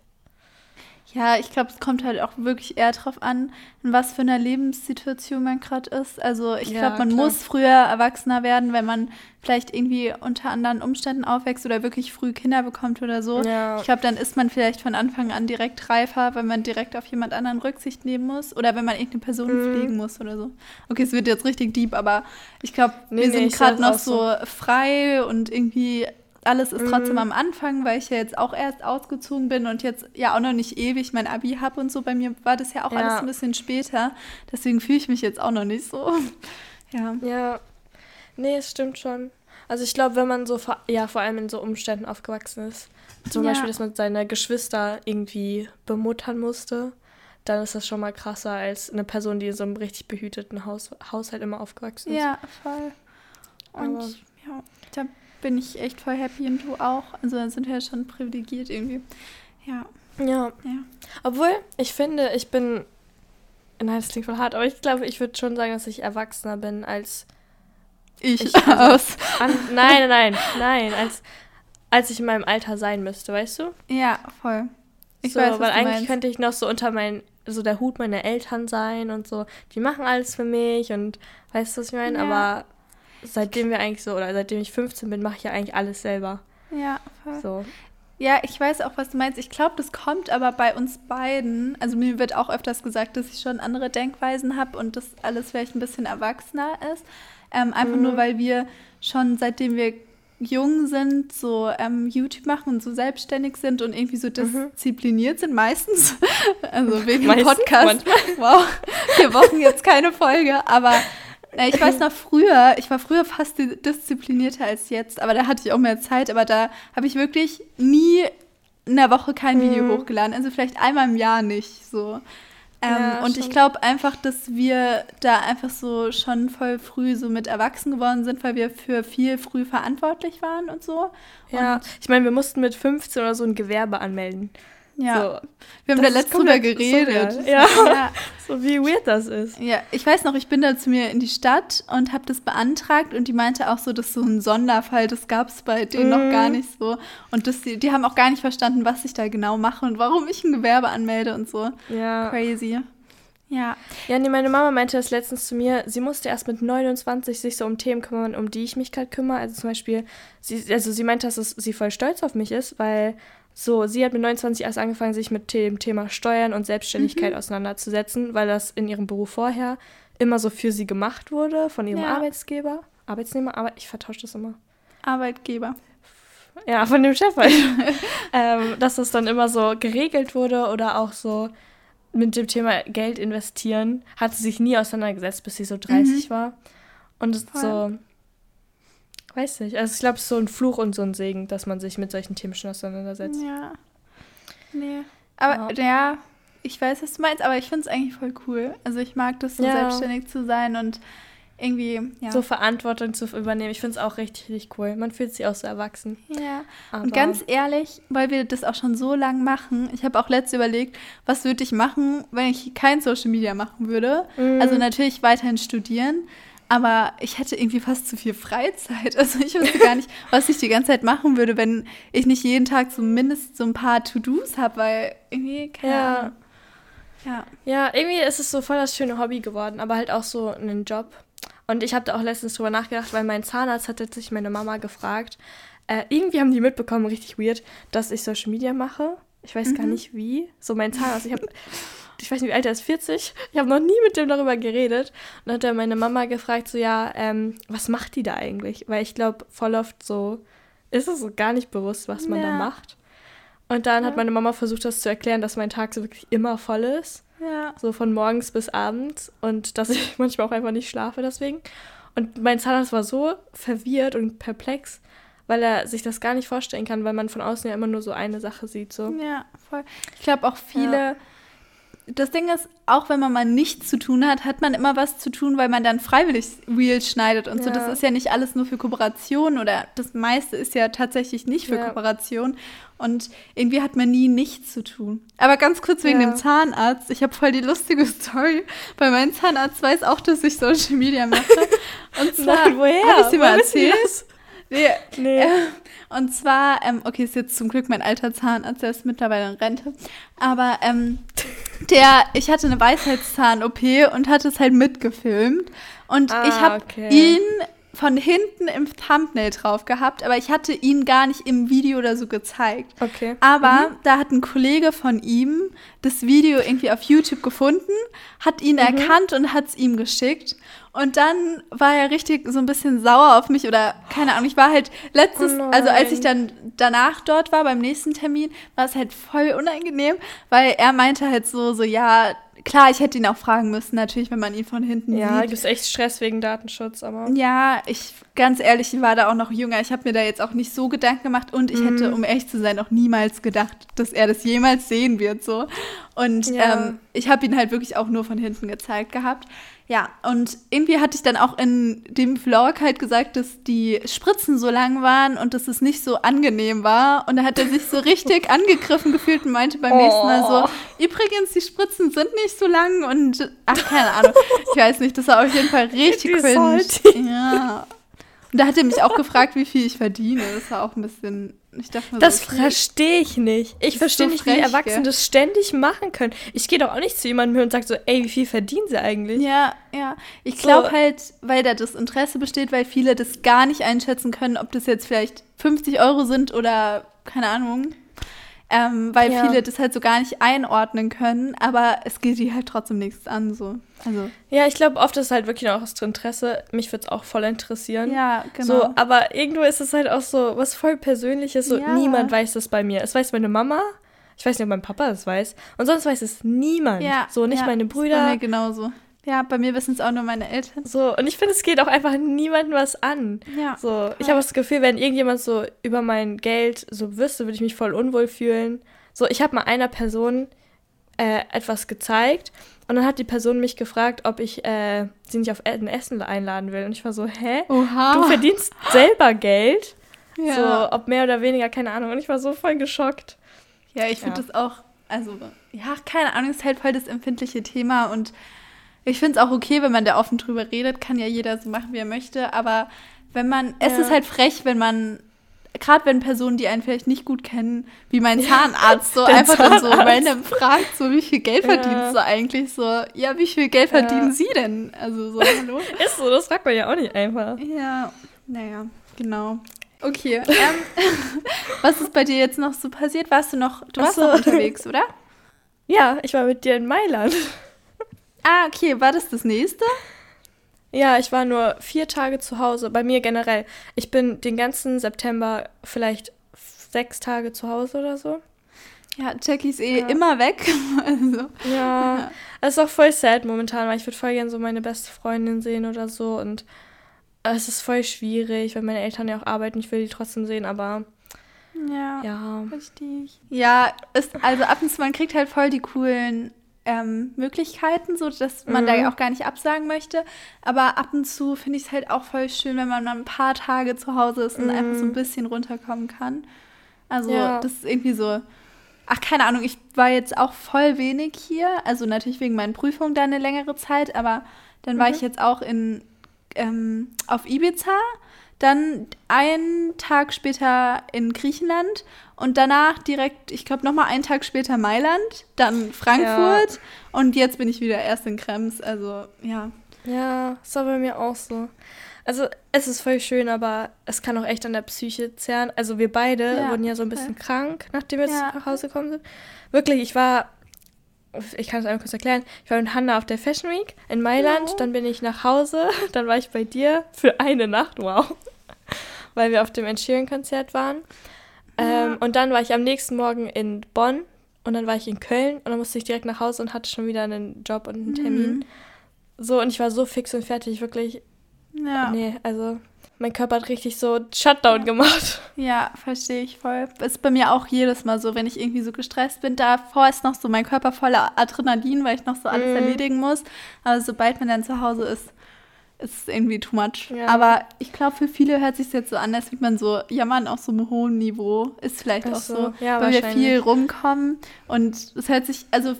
Ja, ich glaube, es kommt halt auch wirklich eher darauf an, in was für einer Lebenssituation man gerade ist. Also ich glaube, man klar. muss früher Erwachsener werden, wenn man vielleicht irgendwie unter anderen Umständen aufwächst oder wirklich früh Kinder bekommt oder so. Ja. Ich glaube, dann ist man vielleicht von Anfang an direkt reifer, wenn man direkt auf jemand anderen Rücksicht nehmen muss oder wenn man irgendeine Person mhm. pflegen muss oder so. Okay, es wird jetzt richtig deep, aber ich glaube, nee, wir nee, sind gerade noch so frei und irgendwie alles ist trotzdem am Anfang, weil ich ja jetzt auch erst ausgezogen bin und jetzt ja auch noch nicht ewig mein Abi habe und so. Bei mir war das ja auch Ja. alles ein bisschen später. Deswegen fühle ich mich jetzt auch noch nicht so. Ja. Ja. Nee, es stimmt schon. Also ich glaube, wenn man so, vor- ja, vor allem in so Umständen aufgewachsen ist, zum Ja. Beispiel, dass man seine Geschwister irgendwie bemuttern musste, dann ist das schon mal krasser als eine Person, die in so einem richtig behüteten Haus Haushalt immer aufgewachsen ist. Ja, voll. Und Aber- ja, da bin ich echt voll happy und du auch. Also da sind wir ja schon privilegiert irgendwie. Ja, Ja. ja. Obwohl, ich finde, ich bin. Nein, das klingt voll hart, aber ich glaube, ich würde schon sagen, dass ich erwachsener bin als. Ich, Ich- also- aus. An, nein, nein, nein, nein, als, als ich in meinem Alter sein müsste, weißt du? Ja, voll. Ich so, weiß, was weil eigentlich meinst. könnte ich noch so unter mein, so der Hut meiner Eltern sein und so. Die machen alles für mich und weißt du, was ich meine? Ja. Aber seitdem wir eigentlich so, oder seitdem ich 15 bin, mache ich ja eigentlich alles selber. Ja, voll. So. Ja, ich weiß auch, was du meinst. Ich glaube, das kommt aber bei uns beiden. Also mir wird auch öfters gesagt, dass ich schon andere Denkweisen habe und das alles vielleicht ein bisschen erwachsener ist. Ähm, einfach Mhm. nur, weil wir schon seitdem wir jung sind, so ähm, YouTube machen und so selbstständig sind und irgendwie so diszipliniert sind meistens. Also wegen Meistens, Podcast. Wow, vier Wochen jetzt keine Folge, aber ich weiß noch früher, ich war früher fast di- disziplinierter als jetzt, aber da hatte ich auch mehr Zeit, aber da habe ich wirklich nie in der Woche kein Video Mhm. hochgeladen, also vielleicht einmal im Jahr nicht so. Ähm, Ja, und ich glaube einfach, dass wir da einfach so schon voll früh so mit erwachsen geworden sind, weil wir für viel früh verantwortlich waren und so. Ja, Und, ich meine, wir mussten mit 15 oder so ein Gewerbe anmelden. Ja. So, wir haben das da ist letztens drüber geredet. surreal. Ja. ja. so wie weird das ist. Ja, ich weiß noch, ich bin da zu mir in die Stadt und habe das beantragt und die meinte auch so, das ist so ein Sonderfall, das gab es bei denen noch Mhm. gar nicht so. Und das, die, die haben auch gar nicht verstanden, was ich da genau mache und warum ich ein Gewerbe anmelde und so. Ja. Crazy. Ja. Ja, nee, meine Mama meinte das letztens zu mir, sie musste erst mit 29 sich so um Themen kümmern, um die ich mich gerade kümmere. Also zum Beispiel, sie, also sie meinte, dass es, sie voll stolz auf mich ist, weil so, sie hat mit 29 erst angefangen, sich mit dem Thema Steuern und Selbstständigkeit auseinanderzusetzen, weil das in ihrem Beruf vorher immer so für sie gemacht wurde, von ihrem Ja. Arbeitsgeber. Arbeitsnehmer, aber ich vertausche das immer. Arbeitgeber. Ja, von dem Chef halt. ähm, dass das dann immer so geregelt wurde oder auch so mit dem Thema Geld investieren, hat sie sich nie auseinandergesetzt, bis sie so 30 war. Und so. Weiß nicht, also ich glaube, es ist so ein Fluch und so ein Segen, dass man sich mit solchen Themen schon auseinandersetzt. Ja. Nee. Aber ja. ich weiß, was du meinst, aber ich finde es eigentlich voll cool. Also ich mag das so Ja. selbstständig zu sein und irgendwie, ja. So Verantwortung zu übernehmen, ich finde es auch richtig, richtig cool. Man fühlt sich auch so erwachsen. ja. Aber Und ganz ehrlich, weil wir das auch schon so lang machen, ich habe auch letztens überlegt, was würde ich machen, wenn ich kein Social Media machen würde. Mhm. Also natürlich weiterhin studieren, aber ich hätte irgendwie fast zu viel Freizeit. Also ich wüsste gar nicht, was ich die ganze Zeit machen würde, wenn ich nicht jeden Tag zumindest so ein paar To-Dos habe, weil irgendwie, keine Ja. Ahnung. Ja. Ja, irgendwie ist es so voll das schöne Hobby geworden, aber halt auch so ein Job. Und ich habe da auch letztens drüber nachgedacht, weil mein Zahnarzt hat sich meine Mama gefragt. Äh, irgendwie haben die mitbekommen, richtig weird, dass ich Social Media mache. Ich weiß gar nicht wie. So mein Zahnarzt, ich habe, ich weiß nicht, wie alt er ist, 40. Ich habe noch nie mit dem darüber geredet. Und dann hat er meine Mama gefragt, so ja, ähm, was macht die da eigentlich? Weil ich glaube, voll oft so ist es so gar nicht bewusst, was man da Ja. macht. Und dann hat Ja. meine Mama versucht, das zu erklären, dass mein Tag so wirklich immer voll ist Ja. so von morgens bis abends und dass ich manchmal auch einfach nicht schlafe deswegen. Und mein Zahnarzt war so verwirrt und perplex, weil er sich das gar nicht vorstellen kann, weil man von außen ja immer nur so eine Sache sieht. So. Ja, voll. Ich glaube auch viele. Das Ding ist, auch wenn man mal nichts zu tun hat, hat man immer was zu tun, weil man dann freiwillig Reels schneidet und so. Ja. Das ist ja nicht alles nur für Kooperation oder das meiste ist ja tatsächlich nicht für Ja. Kooperation. Und irgendwie hat man nie nichts zu tun. Aber ganz kurz wegen Ja. dem Zahnarzt. Ich habe voll die lustige Story, weil mein Zahnarzt weiß auch, dass ich Social Media mache. Und zwar, Nein, woher? Habe ich sie mal erzählt? Nee, Nee. äh, und zwar, ähm, okay, ist jetzt zum Glück mein alter Zahnarzt, der ist mittlerweile in Rente. Aber ähm, der, ich hatte eine Weisheitszahn-OP und hatte es halt mitgefilmt. Und Ah, ich habe okay. ihn von hinten im Thumbnail drauf gehabt, aber ich hatte ihn gar nicht im Video oder so gezeigt. Okay. Aber mhm. da hat ein Kollege von ihm das Video irgendwie auf YouTube gefunden, hat ihn mhm. erkannt und hat es ihm geschickt. Und dann war er richtig so ein bisschen sauer auf mich oder keine Ahnung. Ich war halt letztes, oh also als ich dann danach dort war beim nächsten Termin, war es halt voll unangenehm, weil er meinte halt so, so ja, klar, ich hätte ihn auch fragen müssen, natürlich, wenn man ihn von hinten ja, sieht. Ja, gibt es echt Stress wegen Datenschutz, aber. Ja, ich, ganz ehrlich, ich war da auch noch jünger. Ich habe mir da jetzt auch nicht so Gedanken gemacht und ich mhm. hätte, um ehrlich zu sein, auch niemals gedacht, dass er das jemals sehen wird, so. Und ja. ähm, ich habe ihn halt wirklich auch nur von hinten gezeigt gehabt. Ja, und irgendwie hatte ich dann auch in dem Vlog halt gesagt, dass die Spritzen so lang waren und dass es nicht so angenehm war. Und da hat er sich so richtig angegriffen gefühlt und meinte beim oh. nächsten Mal so, oh. übrigens, die Spritzen sind nicht so lang und ach, keine Ahnung. Ich weiß nicht, das war auf jeden Fall richtig cringe. Ja. Und da hat er mich auch gefragt, wie viel ich verdiene. Das war auch ein bisschen ich dachte das so, verstehe ich nicht. Ich verstehe so nicht, frech, wie Erwachsene das ständig machen können. Ich gehe doch auch nicht zu jemandem hin und sage so, ey, wie viel verdienen sie eigentlich? Ja, ja. Ich glaube so. halt, weil da das Interesse besteht, weil viele das gar nicht einschätzen können, ob das jetzt vielleicht 50 Euro sind oder keine Ahnung ähm, weil ja. viele das halt so gar nicht einordnen können, aber es geht die halt trotzdem nichts an. So. Also. Ja, ich glaube, oft ist es halt wirklich noch aus Interesse. Mich würde es auch voll interessieren. Ja, genau. So, aber irgendwo ist es halt auch so was voll Persönliches. So, ja. niemand weiß das bei mir. Es weiß meine Mama. Ich weiß nicht, ob mein Papa das weiß. Und sonst weiß es niemand. Ja, so, nicht ja, meine Brüder. Ist bei mir genauso. Ja, bei mir wissen es auch nur meine Eltern. So, und ich finde, es geht auch einfach niemandem was an. Ja. So, ich habe das Gefühl, wenn irgendjemand so über mein Geld so wüsste, würde ich mich voll unwohl fühlen. So, ich habe mal einer Person äh, etwas gezeigt und dann hat die Person mich gefragt, ob ich äh, sie nicht auf ein Essen einladen will. Und ich war so, hä? Oha. Du verdienst selber Geld? Ja. So, ob mehr oder weniger, keine Ahnung. Und ich war so voll geschockt. Ja, ich finde ja. das auch, also, ja, keine Ahnung, ist halt voll das empfindliche Thema und ich finde es auch okay, wenn man da offen drüber redet, kann ja jeder so machen, wie er möchte, aber wenn man, ja. es ist halt frech, wenn man, gerade wenn Personen, die einen vielleicht nicht gut kennen, wie mein Zahnarzt, so einfach Zahnarzt. dann so random fragt, so wie viel Geld ja. verdienst du eigentlich? So, ja, wie viel Geld verdienen ja. Sie denn? Also so, hallo? ist so, das fragt man ja auch nicht einfach. Ja, naja, genau. Okay, ähm, was ist bei dir jetzt noch so passiert? Warst du noch, du warst so. noch unterwegs, oder? Ja, ich war mit dir in Mailand. Ah, okay, war das das nächste? Ja, ich war nur vier Tage zu Hause. Bei mir generell. Ich bin den ganzen September vielleicht sechs Tage zu Hause oder so. Ja, Jackie ist eh ja. immer weg. also. Ja, es ist auch voll sad momentan, weil ich würde voll gerne so meine beste Freundin sehen oder so. Und es ist voll schwierig, weil meine Eltern ja auch arbeiten. Ich will die trotzdem sehen, aber. Ja, ja. richtig. Ja, ist, also ab und zu, man kriegt halt voll die coolen ähm, Möglichkeiten, so dass man mhm. da auch gar nicht absagen möchte. Aber ab und zu finde ich es halt auch voll schön, wenn man mal ein paar Tage zu Hause ist und mhm. einfach so ein bisschen runterkommen kann. Also ja. das ist irgendwie so. Ach, keine Ahnung, ich war jetzt auch voll wenig hier. Also natürlich wegen meinen Prüfungen da eine längere Zeit, aber dann war mhm. ich jetzt auch in ähm, auf Ibiza dann einen Tag später in Griechenland und danach direkt, ich glaube, nochmal einen Tag später Mailand, dann Frankfurt ja. und jetzt bin ich wieder erst in Krems. Also, ja. Ja, ist aber bei mir auch so. Also, es ist voll schön, aber es kann auch echt an der Psyche zerren. Also, wir beide ja, wurden ja so ein bisschen okay. krank, nachdem wir ja. nach Hause gekommen sind. Wirklich, ich war ich kann es einmal kurz erklären. Ich war mit Hanna auf der Fashion Week in Mailand, ja. dann bin ich nach Hause, dann war ich bei dir für eine Nacht, wow. Weil wir auf dem Enschirion-Konzert waren. Ja. Ähm, und dann war ich am nächsten Morgen in Bonn und dann war ich in Köln und dann musste ich direkt nach Hause und hatte schon wieder einen Job und einen Termin. Mhm. So, und ich war so fix und fertig, wirklich. Ja. Nee, also mein Körper hat richtig so Shutdown gemacht. Ja, verstehe ich voll. Ist bei mir auch jedes Mal so, wenn ich irgendwie so gestresst bin. Davor ist noch so mein Körper voller Adrenalin, weil ich noch so alles mm. erledigen muss. Aber sobald man dann zu Hause ist, ist es irgendwie too much. Ja. Aber ich glaube, für viele hört sich jetzt so an, als würde man so jammern auf so einem hohen Niveau. Ist vielleicht Ach auch so, ja, weil wir viel rumkommen. Und es hört sich, also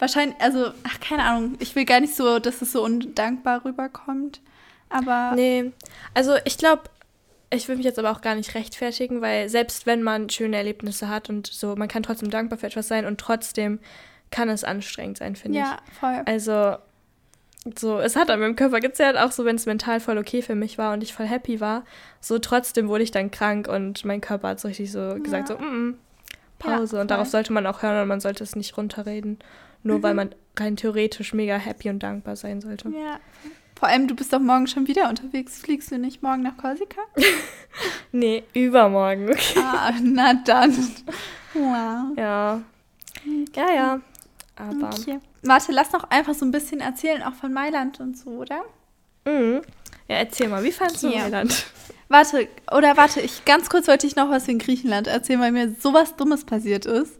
wahrscheinlich, also, ach, keine Ahnung. Ich will gar nicht so, dass es so undankbar rüberkommt. Aber. Nee, also ich glaube, ich will mich jetzt aber auch gar nicht rechtfertigen, weil selbst wenn man schöne Erlebnisse hat und so, man kann trotzdem dankbar für etwas sein und trotzdem kann es anstrengend sein, finde ja, ich. Ja, voll. Also so, es hat an meinem Körper gezerrt, auch so, wenn es mental voll okay für mich war und ich voll happy war. So, trotzdem wurde ich dann krank und mein Körper hat so richtig so ja. gesagt, so, mm, -mm Pause. Ja, und darauf sollte man auch hören und man sollte es nicht runterreden. Nur mhm. weil man rein theoretisch mega happy und dankbar sein sollte. Ja. Vor allem, du bist doch morgen schon wieder unterwegs. Fliegst du nicht morgen nach Korsika? nee, übermorgen. Okay. Ah, na dann. Wow. Ja. Okay. Ja, ja. Aber. Okay. Warte, lass noch einfach so ein bisschen erzählen, auch von Mailand und so, oder? Mhm. Ja, erzähl mal, wie fandest du Mailand? Warte, oder warte, ich ganz kurz wollte ich noch was in Griechenland erzählen, weil mir sowas Dummes passiert ist.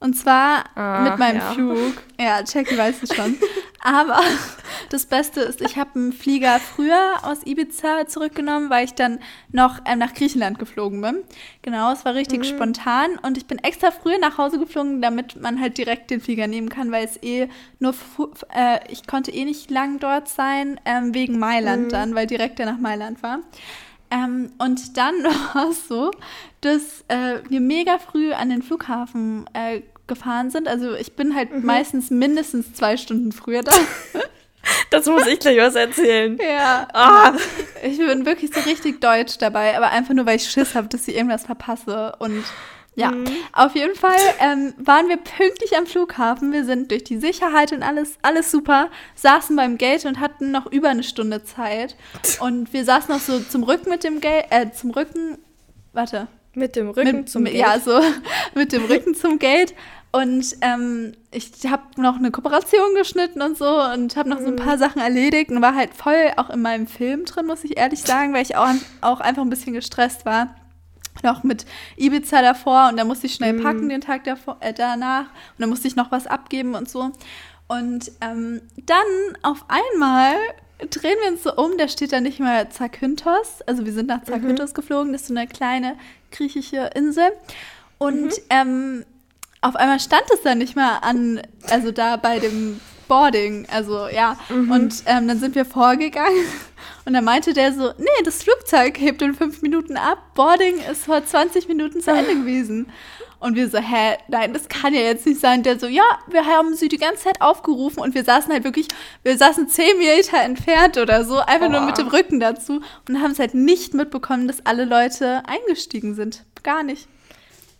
Und zwar Ach, mit meinem ja. Flug. Ja, Jackie weiß es schon. Aber das Beste ist, ich habe einen Flieger früher aus Ibiza zurückgenommen, weil ich dann noch ähm, nach Griechenland geflogen bin. Genau, es war richtig mhm. spontan. Und ich bin extra früher nach Hause geflogen, damit man halt direkt den Flieger nehmen kann, weil es eh nur, äh, ich konnte eh nicht lang dort sein, ähm, wegen Mailand mhm. dann, weil direkt der nach Mailand war. Ähm, und dann war es so, dass äh, wir mega früh an den Flughafen äh, gefahren sind. Also ich bin halt mhm. meistens mindestens zwei Stunden früher da. Das muss ich gleich was erzählen. Ja. Ah. Ich bin wirklich so richtig deutsch dabei, aber einfach nur, weil ich Schiss habe, dass ich irgendwas verpasse. Und ja, mhm. auf jeden Fall ähm, waren wir pünktlich am Flughafen. Wir sind durch die Sicherheit und alles, alles super, saßen beim Gate und hatten noch über eine Stunde Zeit. Und wir saßen noch so zum Rücken mit dem Gate, äh, zum Rücken, warte. Mit dem Rücken mit, zum Gate. Ja, so mit dem Rücken zum Gate. Und ähm, ich habe noch eine Kooperation geschnitten und so und habe noch so ein paar mhm. Sachen erledigt und war halt voll auch in meinem Film drin, muss ich ehrlich sagen, weil ich auch, auch einfach ein bisschen gestresst war noch mit Ibiza davor und da musste ich schnell mhm. packen den Tag davor, äh, danach und dann musste ich noch was abgeben und so. Und ähm, dann auf einmal drehen wir uns so um, da steht da nicht mal Zakynthos, also wir sind nach Zakynthos mhm. geflogen, das ist so eine kleine griechische Insel. Und mhm. ähm, auf einmal stand es da nicht mal an, also da bei dem Boarding, also ja. Mhm. Und ähm, dann sind wir vorgegangen und dann meinte der so, nee, das Flugzeug hebt in fünf Minuten ab, Boarding ist vor 20 Minuten zu Ende gewesen. Und wir so, hä, nein, das kann ja jetzt nicht sein. Der so, ja, wir haben sie die ganze Zeit aufgerufen und wir saßen halt wirklich, wir saßen zehn Meter entfernt oder so, einfach oh. nur mit dem Rücken dazu und haben es halt nicht mitbekommen, dass alle Leute eingestiegen sind. Gar nicht.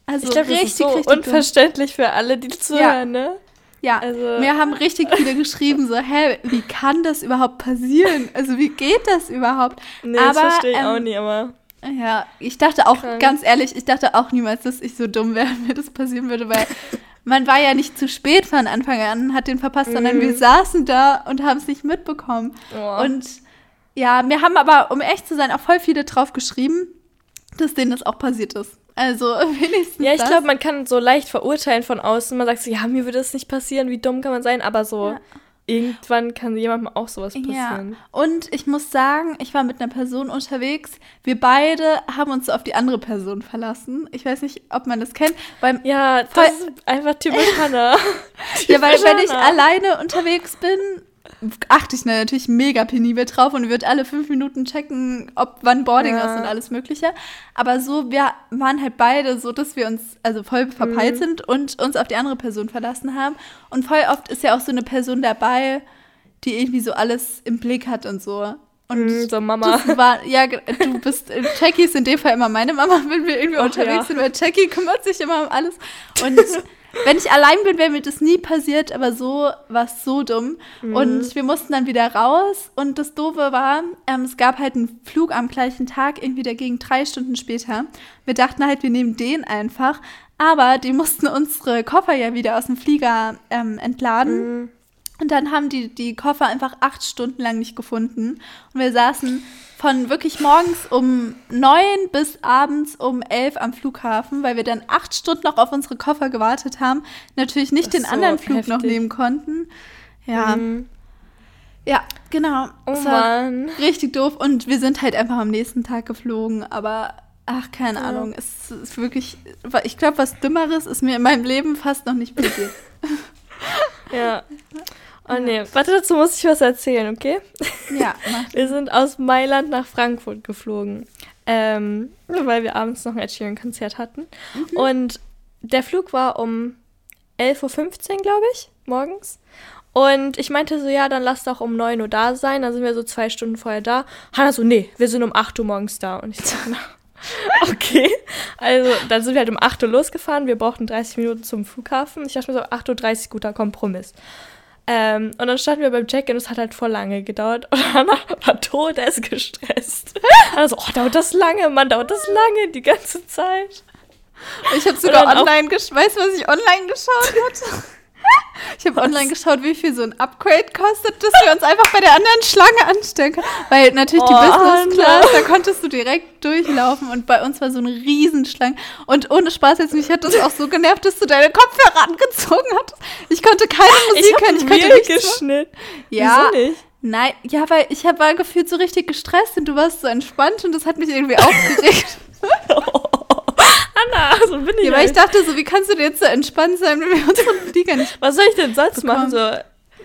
Also ich glaube, richtig, so richtig unverständlich dumm. für alle, die zuhören, ja. ne? Ja, also. mir haben richtig viele geschrieben, so, hä, wie kann das überhaupt passieren? Also, wie geht das überhaupt? Nee, aber, das verstehe ich ähm, auch nie, aber. Ja, ich dachte auch, Krank. ganz ehrlich, ich dachte auch niemals, dass ich so dumm wäre, wenn mir das passieren würde, weil man war ja nicht zu spät von Anfang an, hat den verpasst, sondern mhm. wir saßen da und haben es nicht mitbekommen. Oh. Und ja, mir haben aber, um echt zu sein, auch voll viele drauf geschrieben, dass denen das auch passiert ist. Also wenigstens. Ja, ich glaube, man kann so leicht verurteilen von außen. Man sagt so, ja, mir würde das nicht passieren, wie dumm kann man sein, aber so. Ja. Irgendwann kann jemandem auch sowas passieren. Ja. Und ich muss sagen, ich war mit einer Person unterwegs. Wir beide haben uns so auf die andere Person verlassen. Ich weiß nicht, ob man das kennt. Beim ja, das ist einfach typisch Hannah. ja, weil wenn ich alleine unterwegs bin, achte ich natürlich mega penibel drauf und wird alle fünf Minuten checken, ob wann Boarding ja. ist und alles Mögliche. Aber so, wir waren halt beide so, dass wir uns also voll verpeilt mhm. sind und uns auf die andere Person verlassen haben. Und voll oft ist ja auch so eine Person dabei, die irgendwie so alles im Blick hat und so. Und mm, so Mama. War, ja, du bist, Jackie ist in dem Fall immer meine Mama, wenn wir irgendwie oh, unterwegs ja. sind, weil Jackie kümmert sich immer um alles. Und wenn ich allein bin, wäre mir das nie passiert, aber so war es so dumm. Mhm. Und wir mussten dann wieder raus. Und das Doofe war, ähm, es gab halt einen Flug am gleichen Tag, irgendwie dagegen drei Stunden später. Wir dachten halt, wir nehmen den einfach. Aber die mussten unsere Koffer ja wieder aus dem Flieger ähm, entladen. Mhm. Und dann haben die die Koffer einfach acht Stunden lang nicht gefunden. Und wir saßen von wirklich morgens um neun bis abends um elf am Flughafen, weil wir dann acht Stunden noch auf unsere Koffer gewartet haben. Natürlich nicht den so anderen Flug heftig. noch nehmen konnten. Ja. Mhm. Ja, genau. Oh Mann. Richtig doof. Und wir sind halt einfach am nächsten Tag geflogen, aber ach, keine ja. Ahnung. Es ist wirklich, ich glaube, was Dümmeres ist mir in meinem Leben fast noch nicht passiert. ja. Oh nee, warte, dazu muss ich was erzählen, okay? Ja. Wir sind aus Mailand nach Frankfurt geflogen, ähm, weil wir abends noch ein Ed Sheeran-Konzert hatten. Mhm. Und der Flug war um 11.15 Uhr, glaube ich, morgens. Und ich meinte so, ja, dann lass doch um 9 Uhr da sein. Dann sind wir so zwei Stunden vorher da. Hannah so, nee, wir sind um 8 Uhr morgens da. Und ich so, na, okay. Also, dann sind wir halt um 8 Uhr losgefahren. Wir brauchten 30 Minuten zum Flughafen. Ich dachte mir so, 8.30 Uhr, guter Kompromiss. Ähm, und dann standen wir beim Check-in und es hat halt voll lange gedauert. Und Hannah war todesgestresst. Also, oh, dauert das lange, Mann, dauert das lange, die ganze Zeit. Ich habe sogar online geschaut. Weißt du, was ich online geschaut hatte? Ich habe online geschaut, wie viel so ein Upgrade kostet, dass wir uns einfach bei der anderen Schlange anstellen können. Weil natürlich die Oh, Business Class, da konntest du direkt durchlaufen und bei uns war so eine Riesenschlange. Und ohne Spaß jetzt, mich hat das auch so genervt, dass du deine Kopfhörer angezogen hattest. Ich konnte keine Musik hab hören, ich konnte machen. geschnitten. Ja, Wieso nicht? nein, ja, weil ich hab, war gefühlt so richtig gestresst und du warst so entspannt und das hat mich irgendwie aufgeregt. Anna, so bin ich. ja, weil ich halt. dachte so, wie kannst du dir jetzt so entspannt sein, wenn wir unseren Flieger nicht Was soll ich denn sonst machen? So,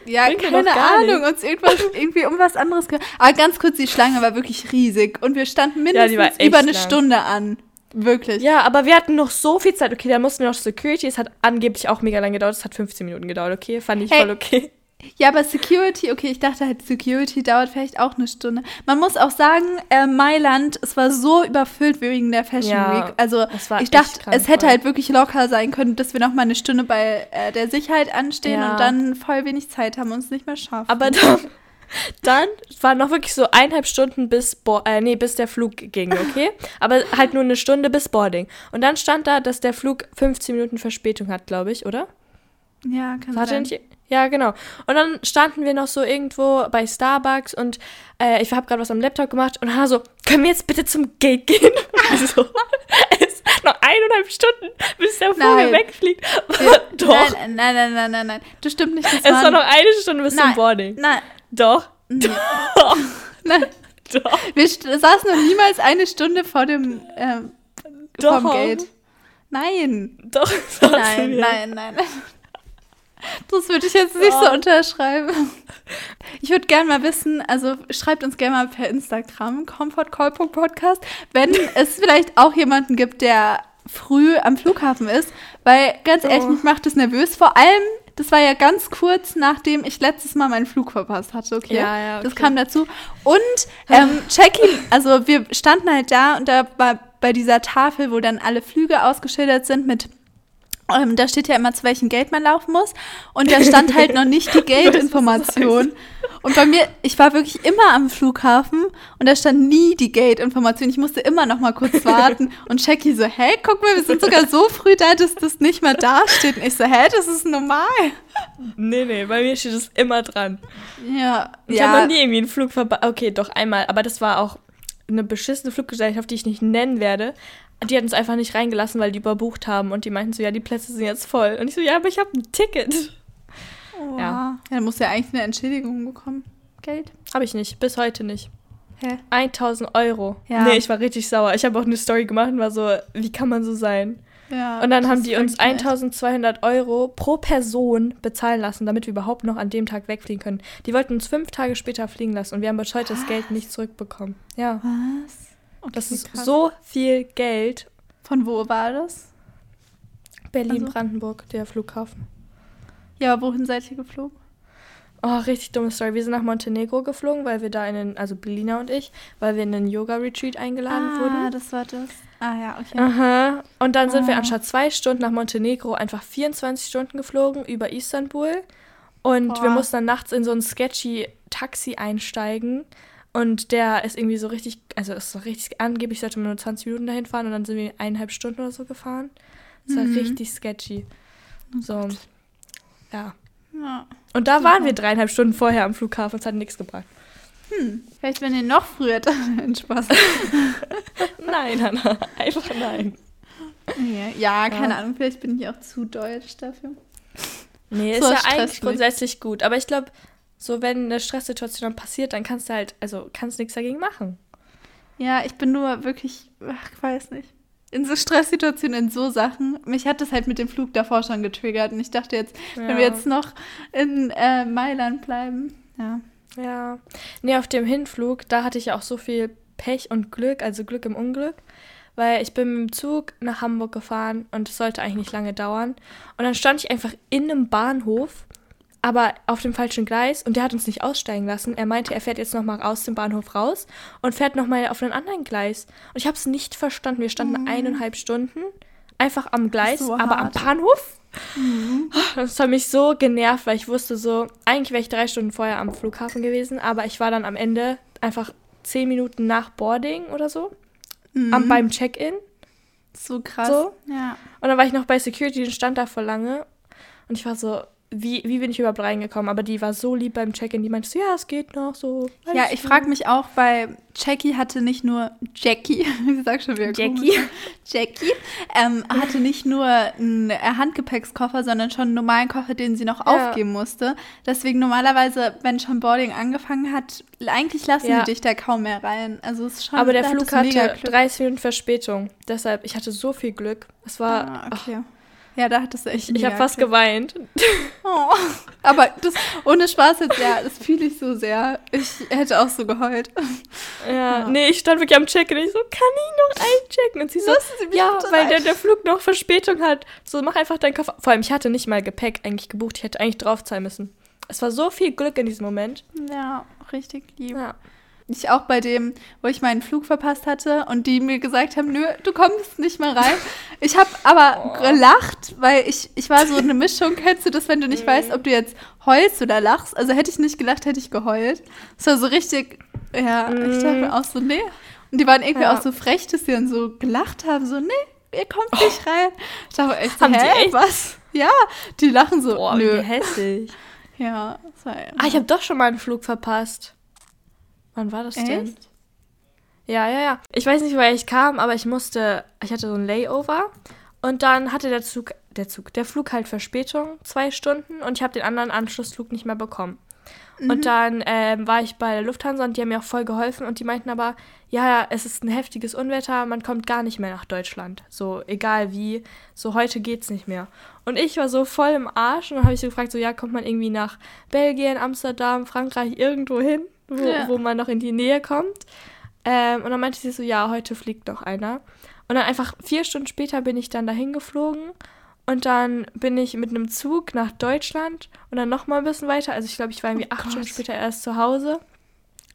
Ja, keine Ahnung, uns irgendwas, irgendwie um was anderes. Aber ganz kurz, die Schlange war wirklich riesig und wir standen Ja, mindestens echt über eine lang. Stunde an. Wirklich. ja, aber wir hatten noch so viel Zeit. Okay, da mussten wir noch Security. Es hat angeblich auch mega lange gedauert. Es hat 15 Minuten gedauert, okay? Fand ich Hey. voll okay. Ja, aber Security, okay, ich dachte halt, Security dauert vielleicht auch eine Stunde. Man muss auch sagen, äh, Mailand, es war so überfüllt wegen der Fashion Ja, Week. Also ich dachte, krank es hätte halt wirklich locker sein können, dass wir noch mal eine Stunde bei äh, der Sicherheit anstehen Ja. und dann voll wenig Zeit haben und es nicht mehr schaffen. Aber dann, dann waren noch wirklich so eineinhalb Stunden bis, Bo äh, nee, bis der Flug ging, okay? Aber halt nur eine Stunde bis Boarding. Und dann stand da, dass der Flug 15 Minuten Verspätung hat, glaube ich, oder? ja, kann sein. nicht, ja, genau. Und dann standen wir noch so irgendwo bei Starbucks und äh, ich habe gerade was am Laptop gemacht und Hannah so, können wir jetzt bitte zum Gate gehen? Und ich so, es ist noch eineinhalb Stunden, bis der Vogel Nein. wegfliegt. Ja, Doch, Nein, nein, nein, nein, nein, nein. Das stimmt nicht. Das es war noch eine Stunde bis zum Nein. Boarding. Nein, Doch, nee. doch, nein. doch. Wir saßen noch niemals eine Stunde vor dem ähm, Doch. Gate. Nein. Doch, Nein, wir. nein, nein. Das würde ich jetzt nicht so unterschreiben. Ich würde gerne mal wissen, also schreibt uns gerne mal per Instagram, comfortcall.podcast, wenn es vielleicht auch jemanden gibt, der früh am Flughafen ist, weil ganz ehrlich, Oh. mich macht das nervös. Vor allem, das war ja ganz kurz, nachdem ich letztes Mal meinen Flug verpasst hatte, okay? Ja, ja, Das okay. kam dazu. Und ähm, Check-in, also wir standen halt da und da war bei dieser Tafel, wo dann alle Flüge ausgeschildert sind mit ähm, da steht ja immer, zu welchem Gate man laufen muss. Und da stand halt noch nicht die Gate-Information. Und bei mir, ich war wirklich immer am Flughafen und da stand nie die Gate-Information. Ich musste immer noch mal kurz warten. Und Jackie so, hä, guck mal, wir sind sogar so früh da, dass das nicht mehr da steht. Und ich so, hä, das ist normal. Nee, nee, bei mir steht es immer dran. Ja, Ich habe noch nie irgendwie einen Flug verpasst. Okay, doch einmal, aber das war auch eine beschissene Fluggesellschaft, die ich nicht nennen werde. Die hat uns einfach nicht reingelassen, weil die überbucht haben und die meinten so, ja, die Plätze sind jetzt voll. Und ich so, ja, aber ich habe ein Ticket. Oh. Ja. Ja, dann muss ja eigentlich eine Entschädigung bekommen. Geld? Habe ich nicht, bis heute nicht. Hä? 1000 Euro. Ja. Nee, ich war richtig sauer. Ich habe auch eine Story gemacht und war so, wie kann man so sein? Ja. Und dann haben die uns bringt mir 1200 Euro pro Person bezahlen lassen, damit wir überhaupt noch an dem Tag wegfliegen können. Die wollten uns fünf Tage später fliegen lassen und wir haben bis heute das Geld nicht zurückbekommen. Ja. Was? Okay, Das ist krass. so viel Geld. Von wo war das? Berlin-Brandenburg, der Flughafen. Ja, wohin seid ihr geflogen? Oh, richtig dumme Story. Wir sind nach Montenegro geflogen, weil wir da in den, also Belina und ich, weil wir in einen Yoga-Retreat eingeladen ah, wurden. das war das. Ah ja, okay. Aha. Und dann sind wir Ah. anstatt zwei Stunden nach Montenegro einfach 24 Stunden geflogen über Istanbul. Und wir Boah. mussten dann nachts in so ein sketchy Taxi einsteigen. Und der ist irgendwie so richtig, also es war richtig, angeblich sollte man nur 20 Minuten dahin fahren und dann sind wir eineinhalb Stunden oder so gefahren. Das war Mhm. richtig sketchy. So. Ja. Ja. Und da Super. waren wir dreieinhalb Stunden vorher am Flughafen, es hat nichts gebracht. Hm, vielleicht wenn ihr noch früher dann Spaß. Nein, Hannah, einfach nein. ja, ja, keine Ja. Ahnung, vielleicht bin ich auch zu deutsch dafür. Nee, So ist ja eigentlich grundsätzlich gut. Aber ich glaube, so wenn eine Stresssituation dann passiert, dann kannst du halt, also kannst nichts dagegen machen. Ja, ich bin nur wirklich, ach, ich weiß nicht. In so Stresssituationen, in so Sachen. Mich hat das halt mit dem Flug davor schon getriggert. Und ich dachte jetzt, wenn wir jetzt noch in äh, Mailand bleiben. Ja. Ja. Nee, auf dem Hinflug, da hatte ich ja auch so viel Pech und Glück, also Glück im Unglück. Weil ich bin mit dem Zug nach Hamburg gefahren und es sollte eigentlich nicht lange dauern. Und dann stand ich einfach in einem Bahnhof aber auf dem falschen Gleis und der hat uns nicht aussteigen lassen. Er meinte, er fährt jetzt nochmal aus dem Bahnhof raus und fährt nochmal auf einen anderen Gleis. Und ich habe es nicht verstanden. Wir standen eineinhalb Stunden einfach am Gleis, So aber am hart. Bahnhof. Das hat mich so genervt, weil ich wusste so, eigentlich wäre ich drei Stunden vorher am Flughafen gewesen, aber ich war dann am Ende einfach zehn Minuten nach Boarding oder so, am, beim Check-in. So krass. So? Ja. Und dann war ich noch bei Security und stand da voll lange. Und ich war so, wie, wie bin ich überhaupt reingekommen? Aber die war so lieb beim Check-in, die meinte so, ja, es geht noch so. Ja, ich frage mich auch, weil Jackie hatte nicht nur Jackie, ich sag schon wieder Jackie. komisch. Jackie ähm, hatte nicht nur einen Handgepäckskoffer, sondern schon einen normalen Koffer, den sie noch Ja. aufgeben musste. Deswegen normalerweise, wenn schon Boarding angefangen hat, eigentlich lassen Ja. die dich da kaum mehr rein. Also es ist schon. Aber der Flug hatte Glück. 30 Minuten Verspätung. Deshalb, ich hatte so viel Glück. Es war, Ah, okay. Ja, da hattest du echt. ich, ich habe fast geweint. Oh. Aber das, ohne Spaß jetzt, ja, das fühle ich so sehr. Ich hätte auch so geheult. Ja, Ja. nee, ich stand wirklich am Check-in und ich so, kann ich noch einchecken? Und sie so, Sie ja, weil der, der Flug noch Verspätung hat. So, mach einfach deinen Koffer. Vor allem, ich hatte nicht mal Gepäck eigentlich gebucht. Ich hätte eigentlich draufzahlen müssen. Es war so viel Glück in diesem Moment. Ja, richtig lieb. Ja. Ich auch bei dem, wo ich meinen Flug verpasst hatte und die mir gesagt haben, nö, du kommst nicht mehr rein. Ich habe aber gelacht, weil ich, ich war so eine Mischung. Kennst du das, wenn du nicht weißt, ob du jetzt heulst oder lachst? Also hätte ich nicht gelacht, hätte ich geheult. Es war so richtig, ja, ich dachte mir auch so, nee. Und die waren irgendwie Ja. auch so frech, dass sie dann so gelacht haben, so, nee, ihr kommt nicht rein. Ich dachte echt so, Haben die hä, echt? was? Ja, die lachen so, Boah, nö. wie hässlich. Ja, das war, Ah, ich habe doch schon mal einen Flug verpasst. Wann war das denn? Echt? Ja, ja, ja. Ich weiß nicht, woher ich kam, aber ich musste, ich hatte so ein Layover und dann hatte der Zug, der Zug, der Flug halt Verspätung, zwei Stunden und ich habe den anderen Anschlussflug nicht mehr bekommen. Und dann ähm, war ich bei der Lufthansa und die haben mir auch voll geholfen und die meinten aber, ja, ja, es ist ein heftiges Unwetter, man kommt gar nicht mehr nach Deutschland. So, egal wie, so heute geht's nicht mehr. Und ich war so voll im Arsch und dann habe ich so gefragt, so, ja, kommt man irgendwie nach Belgien, Amsterdam, Frankreich, irgendwo hin, wo, Ja. wo man noch in die Nähe kommt. Ähm, und dann meinte sie so, ja, heute fliegt noch einer. Und dann einfach vier Stunden später bin ich dann dahin geflogen. Und dann bin ich mit einem Zug nach Deutschland und dann noch mal ein bisschen weiter. Also ich glaube, ich war irgendwie Oh acht Stunden Gott. später erst zu Hause.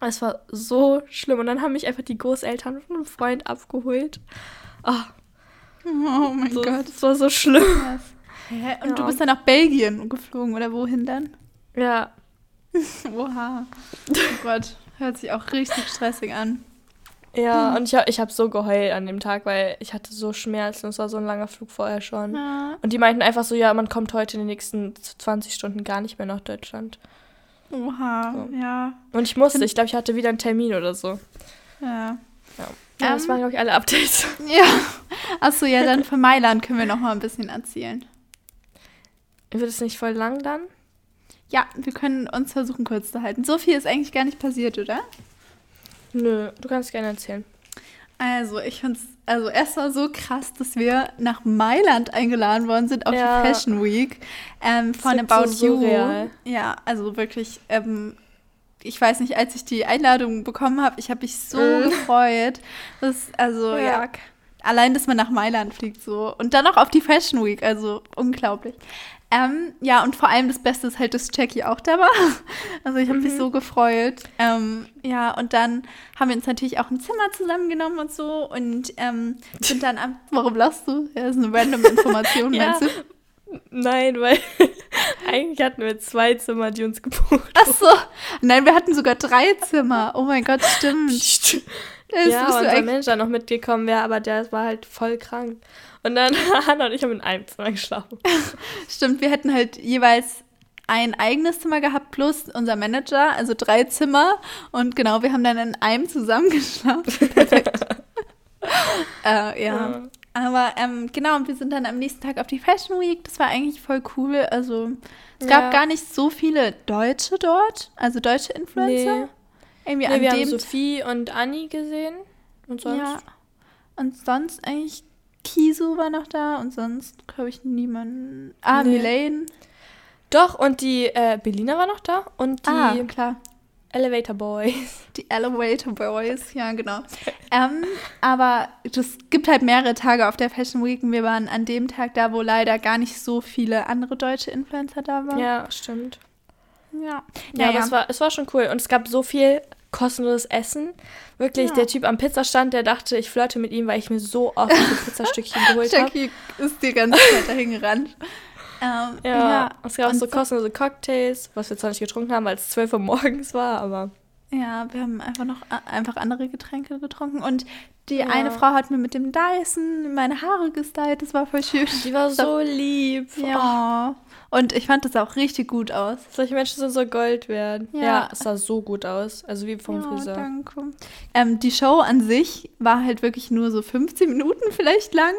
Es war so schlimm. Und dann haben mich einfach die Großeltern von einem Freund abgeholt. Ah, Oh mein so, Gott. das war so schlimm. Krass. Hä? Und Ja. du bist dann nach Belgien geflogen oder wohin dann? Ja, Oha. Oh Gott, hört sich auch richtig stressig an. ja. Und ich, ich habe so geheult an dem Tag, weil ich hatte so Schmerzen. Es war so ein langer Flug vorher schon. Ja. Und die meinten einfach so, ja, man kommt heute in den nächsten 20 Stunden gar nicht mehr nach Deutschland. Oha, So. ja. Und ich musste, ich glaube, ich hatte wieder einen Termin oder so. Ja. Ja, das Ähm. waren, glaube ich, alle Updates. Ja. Achso, ja, dann von Mailand können wir noch mal ein bisschen erzählen. Wird es nicht voll lang dann? Ja, wir können uns versuchen, kurz zu halten. So viel ist eigentlich gar nicht passiert, oder? Nö, du kannst gerne erzählen. Also, ich finde es also erstmal so krass, dass wir nach Mailand eingeladen worden sind auf Ja. die Fashion Week ähm, von About so You. surreal. Ja, also wirklich, ähm, ich weiß nicht, als ich die Einladung bekommen habe, ich habe mich so Mhm. gefreut. Das, also, ja. Ja. Allein, dass man nach Mailand fliegt so. Und dann noch auf die Fashion Week, also unglaublich. Ähm, ja, und vor allem das Beste ist halt, dass Jackie auch da war. Also ich habe mich Mhm. so gefreut. Ähm, ja, und dann haben wir uns natürlich auch ein Zimmer zusammengenommen und so und ähm, sind dann am... Warum lachst du? Ja, das ist eine random Information, Ja. meinst du? Nein, weil eigentlich hatten wir zwei Zimmer, die uns gebucht Ach so. Nein, wir hatten sogar drei Zimmer. Oh mein Gott, stimmt. Das ja, unser Manager noch mitgekommen wäre, aber der war halt voll krank. Und dann Hannah und ich haben in einem Zimmer geschlafen. Stimmt, wir hätten halt jeweils ein eigenes Zimmer gehabt plus unser Manager, also drei Zimmer. Und genau, wir haben dann in einem zusammen geschlafen. Perfekt. äh, ja. Aber ähm, genau, und wir sind dann am nächsten Tag auf die Fashion Week. Das war eigentlich voll cool. Also es gab Ja. gar nicht so viele Deutsche dort, also deutsche Influencer. Nee. Irgendwie Nee, wir haben Sophie und Anni gesehen. Und sonst? Ja. Und sonst eigentlich Kisu war noch da und sonst glaube ich niemanden. Ah, Nee. Milane. Doch, und die äh, Belina war noch da. Und die Ah, klar. Elevator Boys. Die Elevator Boys, ja, genau. ähm, aber es gibt halt mehrere Tage auf der Fashion Week und wir waren an dem Tag da, wo leider gar nicht so viele andere deutsche Influencer da waren. Ja, stimmt. Ja, Ja, aber es war, es war schon cool. Und es gab so viel kostenloses Essen. Wirklich, Ja. der Typ am Pizzastand, der dachte, ich flirte mit ihm, weil ich mir so oft diese Pizzastückchen geholt habe. Jackie ist die ganze Zeit dahin gerannt. Ähm, Ja, es gab auch und so kostenlose Cocktails, was wir zwar nicht getrunken haben, weil es 12 Uhr morgens war, aber Ja, wir haben einfach noch einfach andere Getränke getrunken und die Ja. eine Frau hat mir mit dem Dyson meine Haare gestylt, das war voll schön. die war so lieb. Ja. Und ich fand das auch richtig gut aus. Solche Menschen sind so Gold wert. Ja. Ja. es sah so gut aus. Also wie vom ja, Friseur. danke. Ähm, die Show an sich war halt wirklich nur so 15 Minuten vielleicht lang.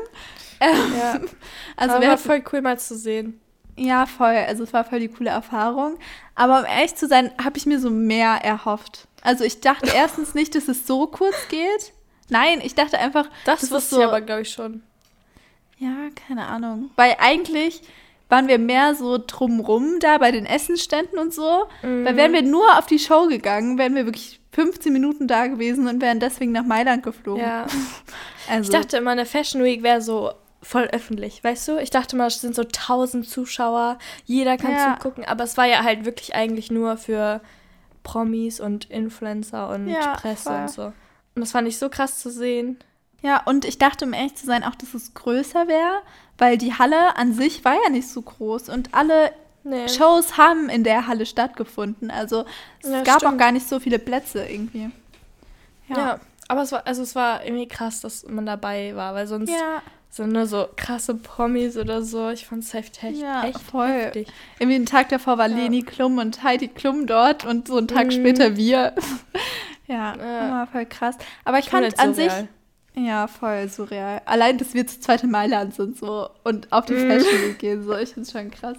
Ähm, Ja. also wir war hatten, voll cool mal zu sehen. ja voll, also es war voll die coole Erfahrung. Aber um ehrlich zu sein, habe ich mir so mehr erhofft. Also ich dachte erstens nicht, dass es so kurz geht. Nein, ich dachte einfach, Das, ist wusste so- ich aber, glaube ich, schon. Ja, keine Ahnung. Weil eigentlich waren wir mehr so drumrum da bei den Essensständen und so. Weil wären wir nur auf die Show gegangen, wären wir wirklich 15 Minuten da gewesen und wären deswegen nach Mailand geflogen. Ja. also, Ich dachte immer, eine Fashion Week wäre so voll öffentlich, weißt du? Ich dachte mal, es sind so tausend Zuschauer, jeder kann Ja. zugucken, aber es war ja halt wirklich eigentlich nur für Promis und Influencer und Ja, Presse voll. und so. Und das fand ich so krass zu sehen. ja, und ich dachte, um ehrlich zu sein, auch, dass es größer wäre, weil die Halle an sich war ja nicht so groß und alle Nee. Shows haben in der Halle stattgefunden. Also es Ja, gab auch stimmt. gar nicht so viele Plätze irgendwie. Ja. aber es war, also es war irgendwie krass, dass man dabei war, weil sonst Ja, sind nur so krasse Promis oder so. Ich fand es heftig. Ja, echt voll. heftig. Irgendwie einen Tag davor war Ja. Leni Klum und Heidi Klum dort und so einen Tag Mhm. später wir. Ja, war voll krass. Aber ich fand an surreal. sich, ja, voll surreal. Allein, dass wir zu zweit in Mailand sind so und auf die Mhm. Fashion Week gehen, so, ich find's schon krass.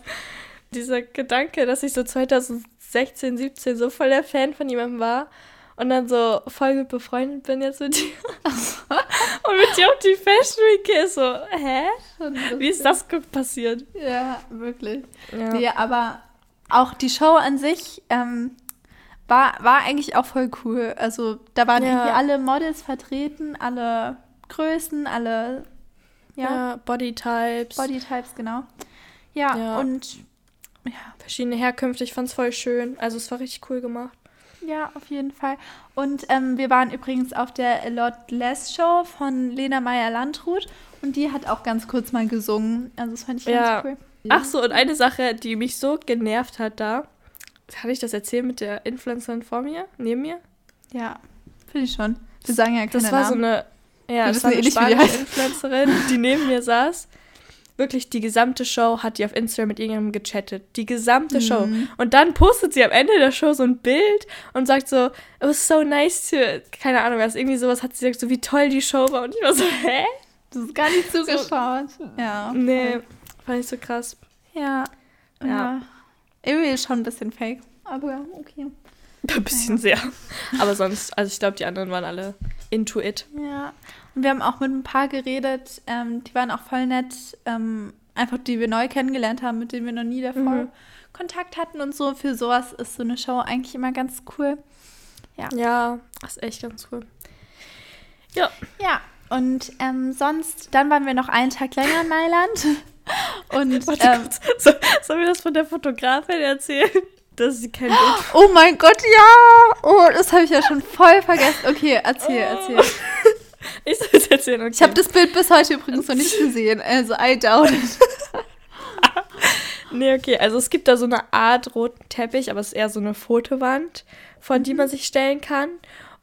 dieser Gedanke, dass ich so 2016, 17 so voll der Fan von jemandem war und dann so voll gut befreundet bin jetzt mit dir. und mit dir auf die Fashion Week gehe. So, hä? Wie ist das passiert? Ja, wirklich. Ja. Nee, aber auch die Show an sich ähm, war, war eigentlich auch voll cool. Also da waren Ja. irgendwie alle Models vertreten, alle Größen, alle ja, ja, Bodytypes, Bodytypes, genau. Ja, Ja. und ja, verschiedene Herkünfte. Ich fand's voll schön. Also es war richtig cool gemacht. ja, auf jeden Fall. Und ähm, wir waren übrigens auf der A Lot Less Show von Lena Meyer-Landrut und die hat auch ganz kurz mal gesungen. Also das fand ich Ja. ganz cool. Ach so, und eine Sache, die mich so genervt hat da. Hatte ich das erzählt mit der Influencerin vor mir, neben mir? Ja, finde ich schon. Wir sagen ja keine Das war so Namen. eine, ja, das war eh eine spanische. Influencerin, die neben mir saß. Wirklich die gesamte Show hat die auf Instagram mit irgendjemandem gechattet. Die gesamte Mhm. Show. Und dann postet sie am Ende der Show so ein Bild und sagt so, it was so nice to, keine Ahnung was, irgendwie sowas hat sie gesagt, so wie toll die Show war. Und ich war so, hä? Das ist gar nicht zugeschaut. ja. Nee, fand ich so krass. Ja. Ja. ja. Irgendwie ist schon ein bisschen fake. Aber ja, okay. Ein bisschen sehr. Aber sonst, also ich glaube, die anderen waren alle into it. Ja. Und wir haben auch mit ein paar geredet, ähm, die waren auch voll nett. Ähm, einfach die wir neu kennengelernt haben, mit denen wir noch nie davor Mhm. Kontakt hatten und so. Für sowas ist so eine Show eigentlich immer ganz cool. Ja, das ist echt ganz cool. Ja. Ja. Und ähm, sonst, dann waren wir noch einen Tag länger in Mailand. Und Warte ähm, kurz. So, sollen wir das von der Fotografin erzählen? Dass sie kein Bild oh mein Gott, ja! Oh, das habe ich ja schon voll vergessen. Okay, erzähl, Oh. erzähl. Ich soll es erzählen, okay. Ich habe das Bild bis heute übrigens noch nicht gesehen. Also, I doubt it. Nee, okay. Also es gibt da so eine Art roten Teppich, aber es ist eher so eine Fotowand, von die man sich stellen kann.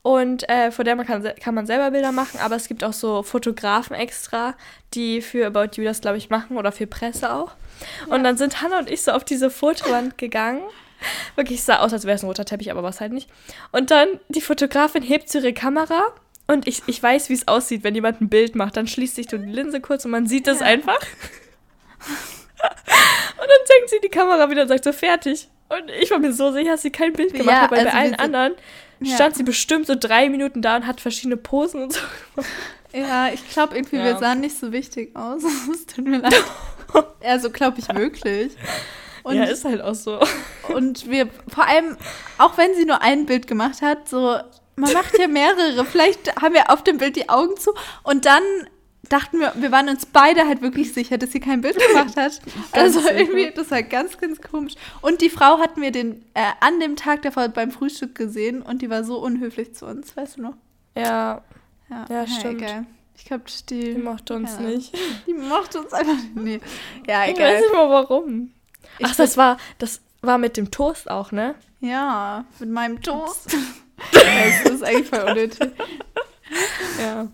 Und äh, vor der man kann, kann man selber Bilder machen, aber es gibt auch so Fotografen extra, die für About You das, glaube ich, machen oder für Presse auch. Und dann sind Hannah und ich so auf diese Fotowand gegangen. Wirklich es sah aus, als wäre es ein roter Teppich, aber war es halt nicht. Und dann die Fotografin hebt so ihre Kamera und ich, ich weiß, wie es aussieht, wenn jemand ein Bild macht. Dann schließt sich die Linse kurz und man sieht es Ja. einfach. Und dann senkt sie die Kamera wieder und sagt so, fertig. Und ich war mir so sicher, dass sie kein Bild gemacht Ja, hat, weil also bei allen anderen Ja. stand sie bestimmt so drei Minuten da und hat verschiedene Posen und so. Ja, ich glaube irgendwie, Ja. wir sahen nicht so wichtig aus. Es tut mir leid. Ja, so glaube ich wirklich. Und, ja, ist halt auch so. und wir, vor allem, auch wenn sie nur ein Bild gemacht hat, so, man macht ja mehrere. Vielleicht haben wir auf dem Bild die Augen zu und dann dachten wir, wir waren uns beide halt wirklich sicher, dass sie kein Bild gemacht hat. also irgendwie, das war ganz, ganz komisch. Und die Frau hatten wir den, äh, an dem Tag davor beim Frühstück gesehen und die war so unhöflich zu uns, weißt du noch? Ja. Ja, Ja, stimmt. Egal. Ich glaube, die, Die mochte uns nicht. Die mochte uns einfach nicht. Nee. Ja, Ich weiß egal. nicht mal warum. Ich Ach, das war, das war mit dem Toast auch, ne? Ja, mit meinem Toast. das ist eigentlich voll unnötig. Ja.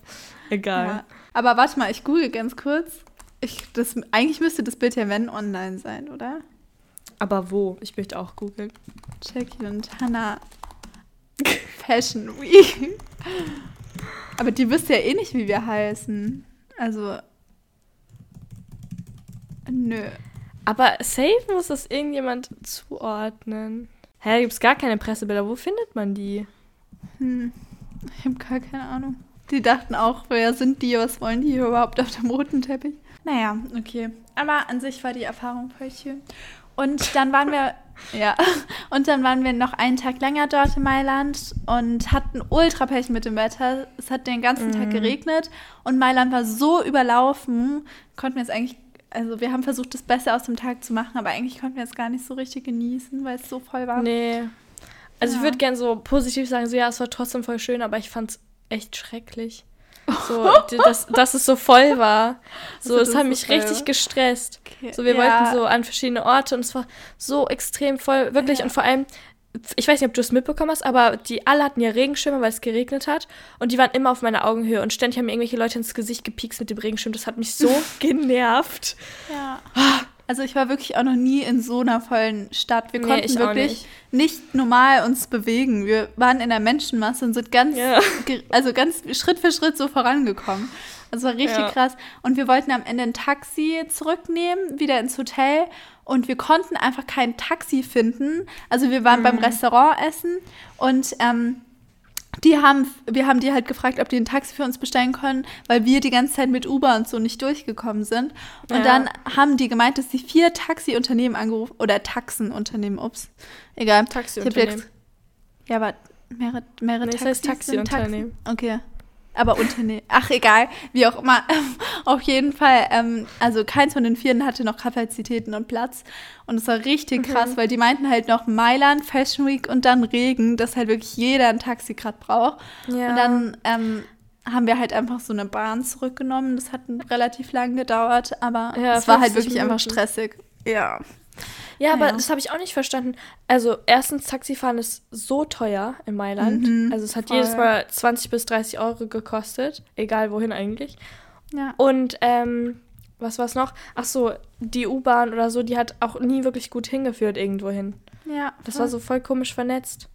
Egal. Ja. Aber warte mal, ich google ganz kurz. Ich, das, eigentlich müsste das Bild ja wenn online sein, oder? Aber wo? Ich möchte auch googeln. Jackie und Hannah Fashion Week. Aber die wisst ja eh nicht, wie wir heißen. Also. Nö. Aber safe muss das irgendjemand zuordnen. Hä, da gibt's gar keine Pressebilder. Wo findet man die? Hm. Ich habe gar keine Ahnung. Die dachten auch, wer sind die, was wollen die hier überhaupt auf dem roten Teppich? Naja, okay. Aber an sich war die Erfahrung voll schön. Und dann waren wir, ja, und dann waren wir noch einen Tag länger dort in Mailand und hatten ultra Pech mit dem Wetter. Es hat den ganzen Tag Mhm. geregnet und Mailand war so überlaufen, konnten wir es eigentlich, also wir haben versucht, das Beste aus dem Tag zu machen, aber eigentlich konnten wir es gar nicht so richtig genießen, weil es so voll war. Nee. Also Ja. ich würde gern so positiv sagen, so ja, es war trotzdem voll schön, aber ich fand's echt schrecklich. So, dass, dass es so voll war. So, Also, es dass hat mich richtig war. gestresst. Okay. So, wir Ja. wollten so an verschiedene Orte und es war so extrem voll, wirklich. Ja. Und vor allem, ich weiß nicht, ob du es mitbekommen hast, aber die alle hatten ja Regenschirme, weil es geregnet hat. Und die waren immer auf meiner Augenhöhe. Und ständig haben mir irgendwelche Leute ins Gesicht gepiekst mit dem Regenschirm. Das hat mich so genervt. Ja. Also ich war wirklich auch noch nie in so einer vollen Stadt. Wir Nee, konnten wirklich nicht. normal uns bewegen. Wir waren in der Menschenmasse und sind ganz, Ja. also ganz Schritt für Schritt so vorangekommen. War richtig Ja. krass. Und wir wollten am Ende ein Taxi zurücknehmen, wieder ins Hotel. Und wir konnten einfach kein Taxi finden. Also wir waren Mhm. beim Restaurant essen und ähm, die haben, wir haben die halt gefragt, ob die ein Taxi für uns bestellen können, weil wir die ganze Zeit mit Uber und so nicht durchgekommen sind. Und Ja. dann haben die gemeint, dass sie vier Taxiunternehmen angerufen, oder Taxenunternehmen, ups, egal. Taxiunternehmen. jetzt- Ja, aber mehrere, mehrere Nee, das Taxis heißt sind Taxiunternehmen. Taxen. Okay. Aber Unternehmen. Ach, egal. Wie auch immer. Auf jeden Fall. Ähm, also keins von den Vieren hatte noch Kapazitäten und Platz. Und es war richtig Mhm. krass, weil die meinten halt noch Mailand, Fashion Week und dann Regen, dass halt wirklich jeder ein Taxi gerade braucht. Ja. Und dann ähm, haben wir halt einfach so eine Bahn zurückgenommen. Das hat relativ lang gedauert, aber Ja, es war halt 50 wirklich einfach Minuten. stressig. Ja. Ja, aber Ja. das habe ich auch nicht verstanden. Also, erstens, Taxifahren ist so teuer in Mailand. Mhm, also, es hat voll. jedes Mal 20 bis 30 Euro gekostet. Egal wohin eigentlich. Ja. Und, ähm, was war's noch? Ach so, die U-Bahn oder so, die hat auch nie wirklich gut hingeführt irgendwo hin. ja Das voll. war so voll komisch vernetzt.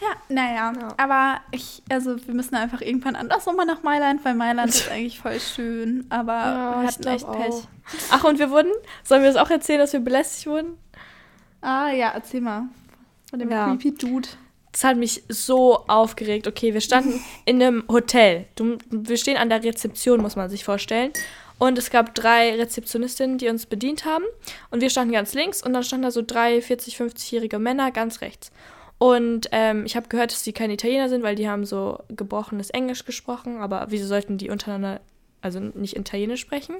Ja, naja. Ja. Aber ich, also wir müssen einfach irgendwann anders nochmal nach Mailand, weil Mailand ist eigentlich voll schön. Aber wir ich hatten echt Pech. Ach, und wir wurden, sollen wir das auch erzählen, dass wir belästigt wurden? Ah ja, erzähl mal. Von dem Ja. creepy Dude. Das hat mich so aufgeregt. Okay, wir standen in einem Hotel. Du, wir stehen an der Rezeption, muss man sich vorstellen. Und es gab drei Rezeptionistinnen, die uns bedient haben. Und wir standen ganz links und dann standen da so drei 40-, 50-jährige Männer ganz rechts. Und ähm, ich habe gehört, dass die keine Italiener sind, weil die haben so gebrochenes Englisch gesprochen. Aber wieso sollten die untereinander, also nicht Italienisch sprechen?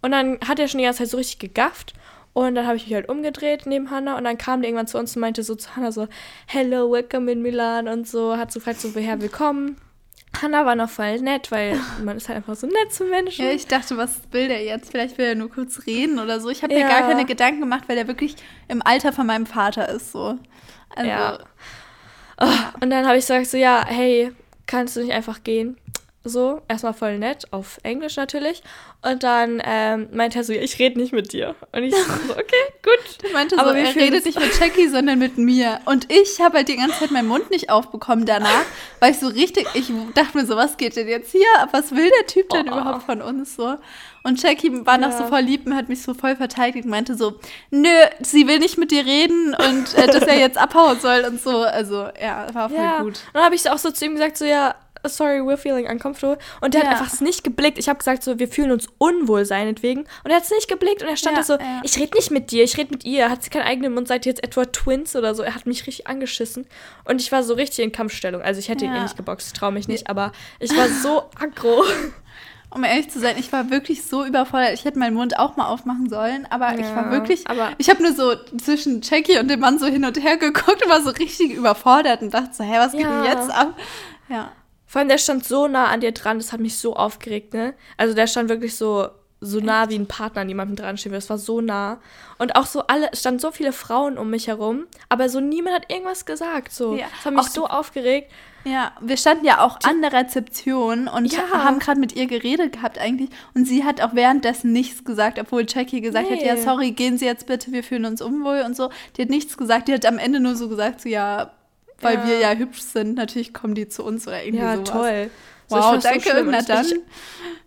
Und dann hat er schon die ganze Zeit so richtig gegafft. Und dann habe ich mich halt umgedreht neben Hannah und dann kam der irgendwann zu uns und meinte so zu Hannah so, Hello, welcome in Milan und so, hat so gefragt, so, woher willkommen. Hannah war noch voll nett, weil man ist halt einfach so nett zu Menschen. Ja, ich dachte, was will der jetzt? Vielleicht will er nur kurz reden oder so. Ich habe mir Ja. gar keine Gedanken gemacht, weil der wirklich im Alter von meinem Vater ist. So. Also, Ja. Und dann habe ich gesagt so, ja, hey, kannst du nicht einfach gehen? So, erstmal voll nett, auf Englisch natürlich. Und dann ähm, meinte er so, ja, ich rede nicht mit dir. Und ich so, okay, gut. Meinte Aber so, er redet nicht mit Jackie, sondern mit mir. Und ich habe halt die ganze Zeit meinen Mund nicht aufbekommen danach, weil ich so richtig, ich dachte mir so, was geht denn jetzt hier? Was will der Typ denn Oh. überhaupt von uns so? Und Jackie war noch Ja. so voll lieb und hat mich so voll verteidigt und meinte so, nö, sie will nicht mit dir reden und äh, dass er jetzt abhauen soll und so. Also, ja, war voll Ja. gut. Und dann habe ich auch so zu ihm gesagt, so, ja, sorry, we're feeling uncomfortable. Und der Ja. hat einfach nicht geblickt. Ich habe gesagt, so, wir fühlen uns unwohl seinetwegen. Und er hat es nicht geblickt und er stand Ja, da so, ja. ich rede nicht mit dir, ich rede mit ihr. Hat sie keinen eigenen Mund, seid ihr jetzt etwa Twins oder so? Er hat mich richtig angeschissen. Und ich war so richtig in Kampfstellung. Also ich hätte ihn eh nicht geboxt, traue mich nicht, aber ich war so aggro. Um ehrlich zu sein, ich war wirklich so überfordert. Ich hätte meinen Mund auch mal aufmachen sollen, aber ja, ich war wirklich. Aber ich habe nur so zwischen Jackie und dem Mann so hin und her geguckt und war so richtig überfordert und dachte so, hä, was geht ja. denn jetzt ab? Ja. Vor allem, der stand so nah an dir dran, das hat mich so aufgeregt, ne? Also der stand wirklich so, so nah wie ein Partner an jemandem dran stehen Das war so nah. Und auch so alle, standen so viele Frauen um mich herum, aber so niemand hat irgendwas gesagt. So. Ja. Das hat mich auch so aufgeregt. Ja, wir standen ja auch an der Rezeption und ja. haben gerade mit ihr geredet gehabt eigentlich. Und sie hat auch währenddessen nichts gesagt, obwohl Jackie gesagt nee. hat, ja, sorry, gehen Sie jetzt bitte, wir fühlen uns unwohl und so. Die hat nichts gesagt, die hat am Ende nur so gesagt, so ja, weil ja. wir ja hübsch sind, natürlich kommen die zu uns oder irgendwie ja, sowas. toll. Wow, danke, so na dann.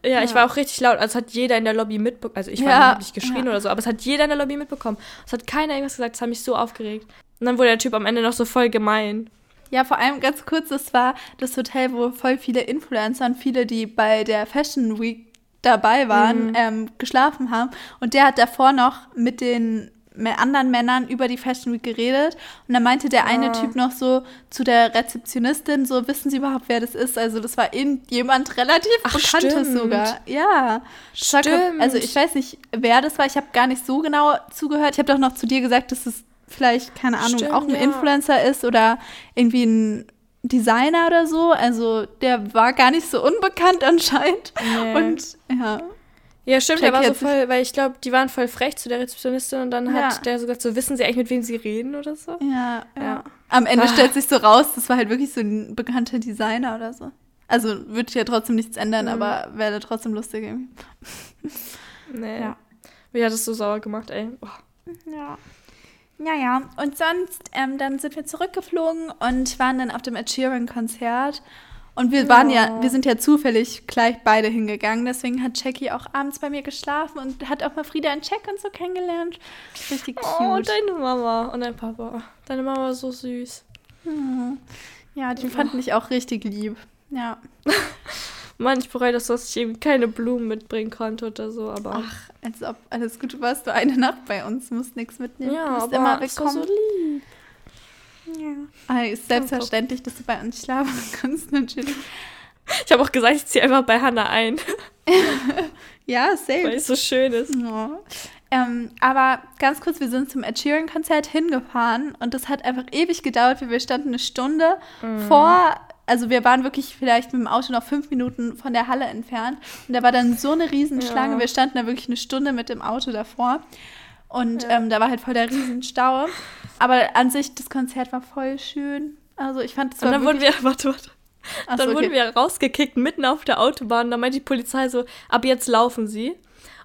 Ich, ja, ja, ich war auch richtig laut. Also hat jeder in der Lobby mitbekommen. Also ich war ja, nicht geschrien ja. oder so, aber es hat jeder in der Lobby mitbekommen. Es hat keiner irgendwas gesagt. Es hat mich so aufgeregt. Und dann wurde der Typ am Ende noch so voll gemein. Ja, vor allem ganz kurz, das war das Hotel, wo voll viele Influencer und viele, die bei der Fashion Week dabei waren, mhm. ähm, geschlafen haben. Und der hat davor noch mit den anderen Männern über die Fashion Week geredet und dann meinte der eine ah. Typ noch so zu der Rezeptionistin so, wissen Sie überhaupt, wer das ist? Also das war jemand relativ Ach, Bekanntes stimmt. sogar. Ja. Stimmt. Also ich weiß nicht, wer das war. Ich habe gar nicht so genau zugehört. Ich habe doch noch zu dir gesagt, dass es vielleicht, keine Ahnung, stimmt, auch ein ja. Influencer ist oder irgendwie ein Designer oder so. Also der war gar nicht so unbekannt anscheinend. Nee. Und ja. Ja, stimmt, der war so voll, weil ich glaube, die waren voll frech zu der Rezeptionistin und dann ja. hat der so gesagt, so wissen sie eigentlich, mit wem sie reden oder so? Ja, ja. ja. Am Ende ah. stellt sich so raus, das war halt wirklich so ein bekannter Designer oder so. Also würde ja trotzdem nichts ändern, mhm. aber wäre trotzdem lustig irgendwie. Nee. Ja. Wie hat es so sauer gemacht, ey? Oh. Ja. Naja, und sonst, ähm, dann sind wir zurückgeflogen und waren dann auf dem Ed Sheeran-Konzert. Und wir waren ja, wir sind ja zufällig gleich beide hingegangen. Deswegen hat Jackie auch abends bei mir geschlafen und hat auch mal Frieda und Jack und so kennengelernt. Richtig oh, cute. Oh, deine Mama und dein Papa. Deine Mama war so süß. Hm. Ja, die fanden mich auch richtig lieb. Ja. Mann, ich bereue das, dass ich eben keine Blumen mitbringen konnte oder so, aber. Ach, als ob alles gut warst du eine Nacht bei uns, musst nichts mitnehmen. Ja, du musst aber immer wegkommen. so lieb. Ja. Ah, ist selbstverständlich, dass du bei uns schlafen kannst, natürlich. Ich habe auch gesagt, ich ziehe einfach bei Hannah ein. ja, safe. Weil es so schön ist. Oh. Ähm, aber ganz kurz, wir sind zum Ed Sheeran-Konzert hingefahren und das hat einfach ewig gedauert, weil wir standen eine Stunde mhm. vor, also wir waren wirklich vielleicht mit dem Auto noch fünf Minuten von der Halle entfernt und da war dann so eine Riesenschlange, ja. wir standen da wirklich eine Stunde mit dem Auto davor und ja. ähm, da war halt voll der Riesenstau. Aber an sich, das Konzert war voll schön. Also ich fand es Und dann wurden wir, warte, warte. Ach dann so, okay. wurden wir rausgekickt mitten auf der Autobahn. Da meinte die Polizei so, ab jetzt laufen sie.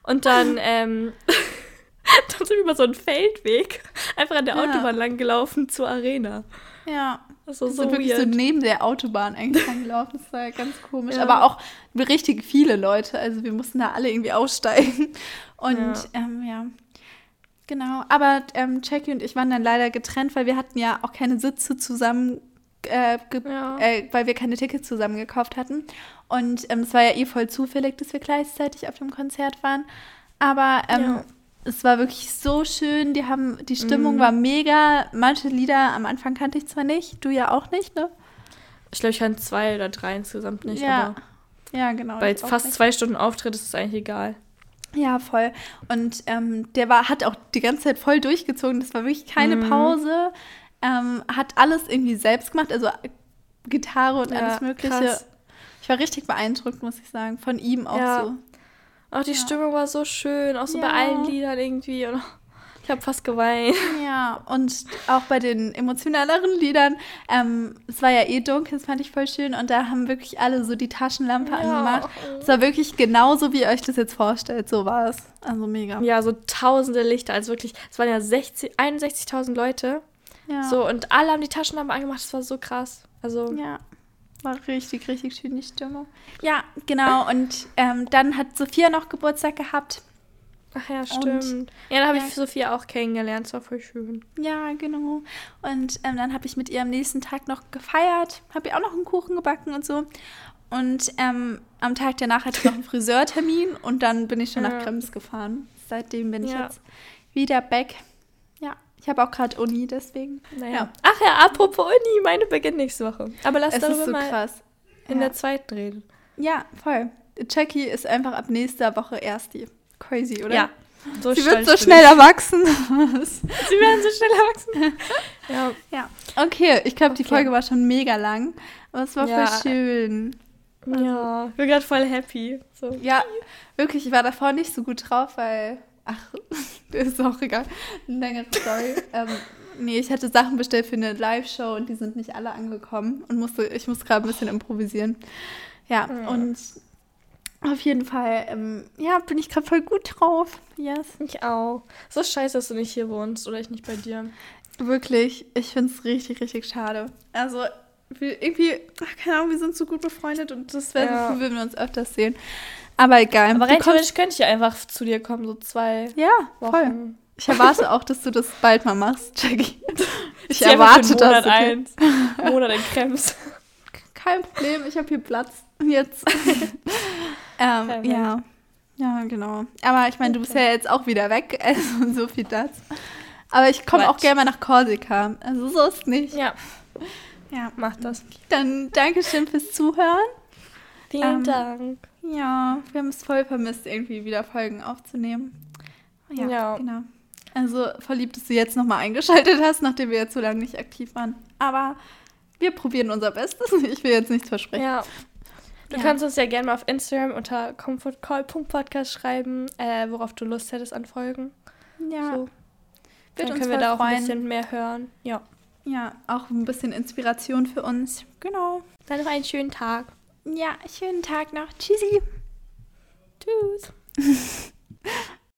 Und dann, ähm, dann sind wir über so einen Feldweg einfach an der ja. Autobahn lang gelaufen zur Arena. Ja. Das war so sind wirklich so neben der Autobahn eigentlich gelaufen. Das war ganz komisch. Ja. Aber auch richtig viele Leute. Also wir mussten da alle irgendwie aussteigen. Und ja, ähm, ja Genau, aber ähm, Jackie und ich waren dann leider getrennt, weil wir hatten ja auch keine Sitze zusammen, äh, ja. äh, weil wir keine Tickets zusammen gekauft hatten. Und ähm, es war ja eh voll zufällig, dass wir gleichzeitig auf dem Konzert waren. Aber ähm, ja. es war wirklich so schön. Die haben, die Stimmung mhm. war mega. Manche Lieder am Anfang kannte ich zwar nicht, du ja auch nicht, ne? Ich glaube, ich kannte zwei oder drei insgesamt nicht. Ja, ja genau. Bei fast nicht. zwei Stunden Auftritt ist es eigentlich egal. Ja, voll. Und ähm, der war, hat auch die ganze Zeit voll durchgezogen. Das war wirklich keine mhm. Pause. Ähm, hat alles irgendwie selbst gemacht, also Gitarre und ja, alles Mögliche. Krass. Ich war richtig beeindruckt, muss ich sagen. Von ihm auch ja. so. Auch die ja. Stimmung war so schön, auch so bei allen Liedern irgendwie. Und ich habe fast geweint. Ja, und auch bei den emotionaleren Liedern. Ähm, es war ja eh dunkel, das fand ich voll schön. Und da haben wirklich alle so die Taschenlampe ja. angemacht. Es war wirklich genauso, wie ihr euch das jetzt vorstellt. So war es. Also mega. Ja, so tausende Lichter. Also wirklich, es waren ja 61.000 Leute. Ja. So, und alle haben die Taschenlampe angemacht. Das war so krass. Also. Ja. War richtig, richtig schön die Stimmung. Ja, genau. Und ähm, dann hat Sophia noch Geburtstag gehabt. Ach ja, stimmt. Und, ja, da habe ja, ich Sophia auch kennengelernt. Das war voll schön. Ja, genau. Und ähm, dann habe ich mit ihr am nächsten Tag noch gefeiert. Habe ihr auch noch einen Kuchen gebacken und so. Und ähm, am Tag danach hatte ich noch einen Friseurtermin und dann bin ich schon ja. nach Krems gefahren. Seitdem bin ich ja. jetzt wieder back. Ja, ich habe auch gerade Uni, deswegen. Naja. Ach ja, apropos Uni, meine beginnt nächste Woche. Aber lass es darüber so mal krass. in der zweiten reden. Ja, voll Jackie ist einfach ab nächster Woche erst die. Crazy, oder? Ja. So Sie wird so schnell erwachsen. Sie werden so schnell erwachsen. ja. ja. Okay, ich glaube, die Okay. Folge war schon mega lang. Aber es war Ja. voll schön. Ja. Ich bin gerade voll happy. So. Ja, wirklich, ich war davor nicht so gut drauf, weil. Ach, das ist auch egal. Längere Story. ähm, nee, ich hatte Sachen bestellt für eine Live-Show und die sind nicht alle angekommen. Und musste, ich musste gerade ein bisschen improvisieren. Ja, Ja. und auf jeden Fall, ähm, ja, bin ich gerade voll gut drauf. Yes. Ich auch. So scheiße, dass du nicht hier wohnst oder ich nicht bei dir. Wirklich, ich finde es richtig, richtig schade. Also, wir irgendwie, ach, keine Ahnung, wir sind so gut befreundet und das wäre Ja. so cool, wenn wir uns öfters sehen. Aber egal. Aber rein theoretisch könnte ich einfach zu dir kommen, so zwei Ja, Wochen. voll. Ich erwarte auch, dass du das bald mal machst, Jackie. Ich einfach erwarte das. Monat eins. Monat in Krems. Kein Problem, ich habe hier Platz. Jetzt. ähm, ja. Ja, genau. Aber ich meine, du bist ja jetzt auch wieder weg, also so viel dazu. Aber ich komme auch gerne mal nach Korsika. Also so ist nicht. Ja, Ja. mach das. Dann Dankeschön fürs Zuhören. Vielen Ähm, Dank. Ja, wir haben es voll vermisst, irgendwie wieder Folgen aufzunehmen. Ja, Ja. genau. Also verliebt, dass du jetzt nochmal eingeschaltet hast, nachdem wir jetzt so lange nicht aktiv waren. Aber wir probieren unser Bestes. Ich will jetzt nichts versprechen. Ja. Du Ja. kannst uns ja gerne mal auf Instagram unter comfortcall.podcast schreiben, äh, worauf du Lust hättest an Folgen. Ja, So. wird Dann uns können wir da auch ein freuen. bisschen mehr hören. Ja. Ja, auch ein bisschen Inspiration für uns. Genau. Dann noch einen schönen Tag. Ja, schönen Tag noch. Tschüssi. Tschüss.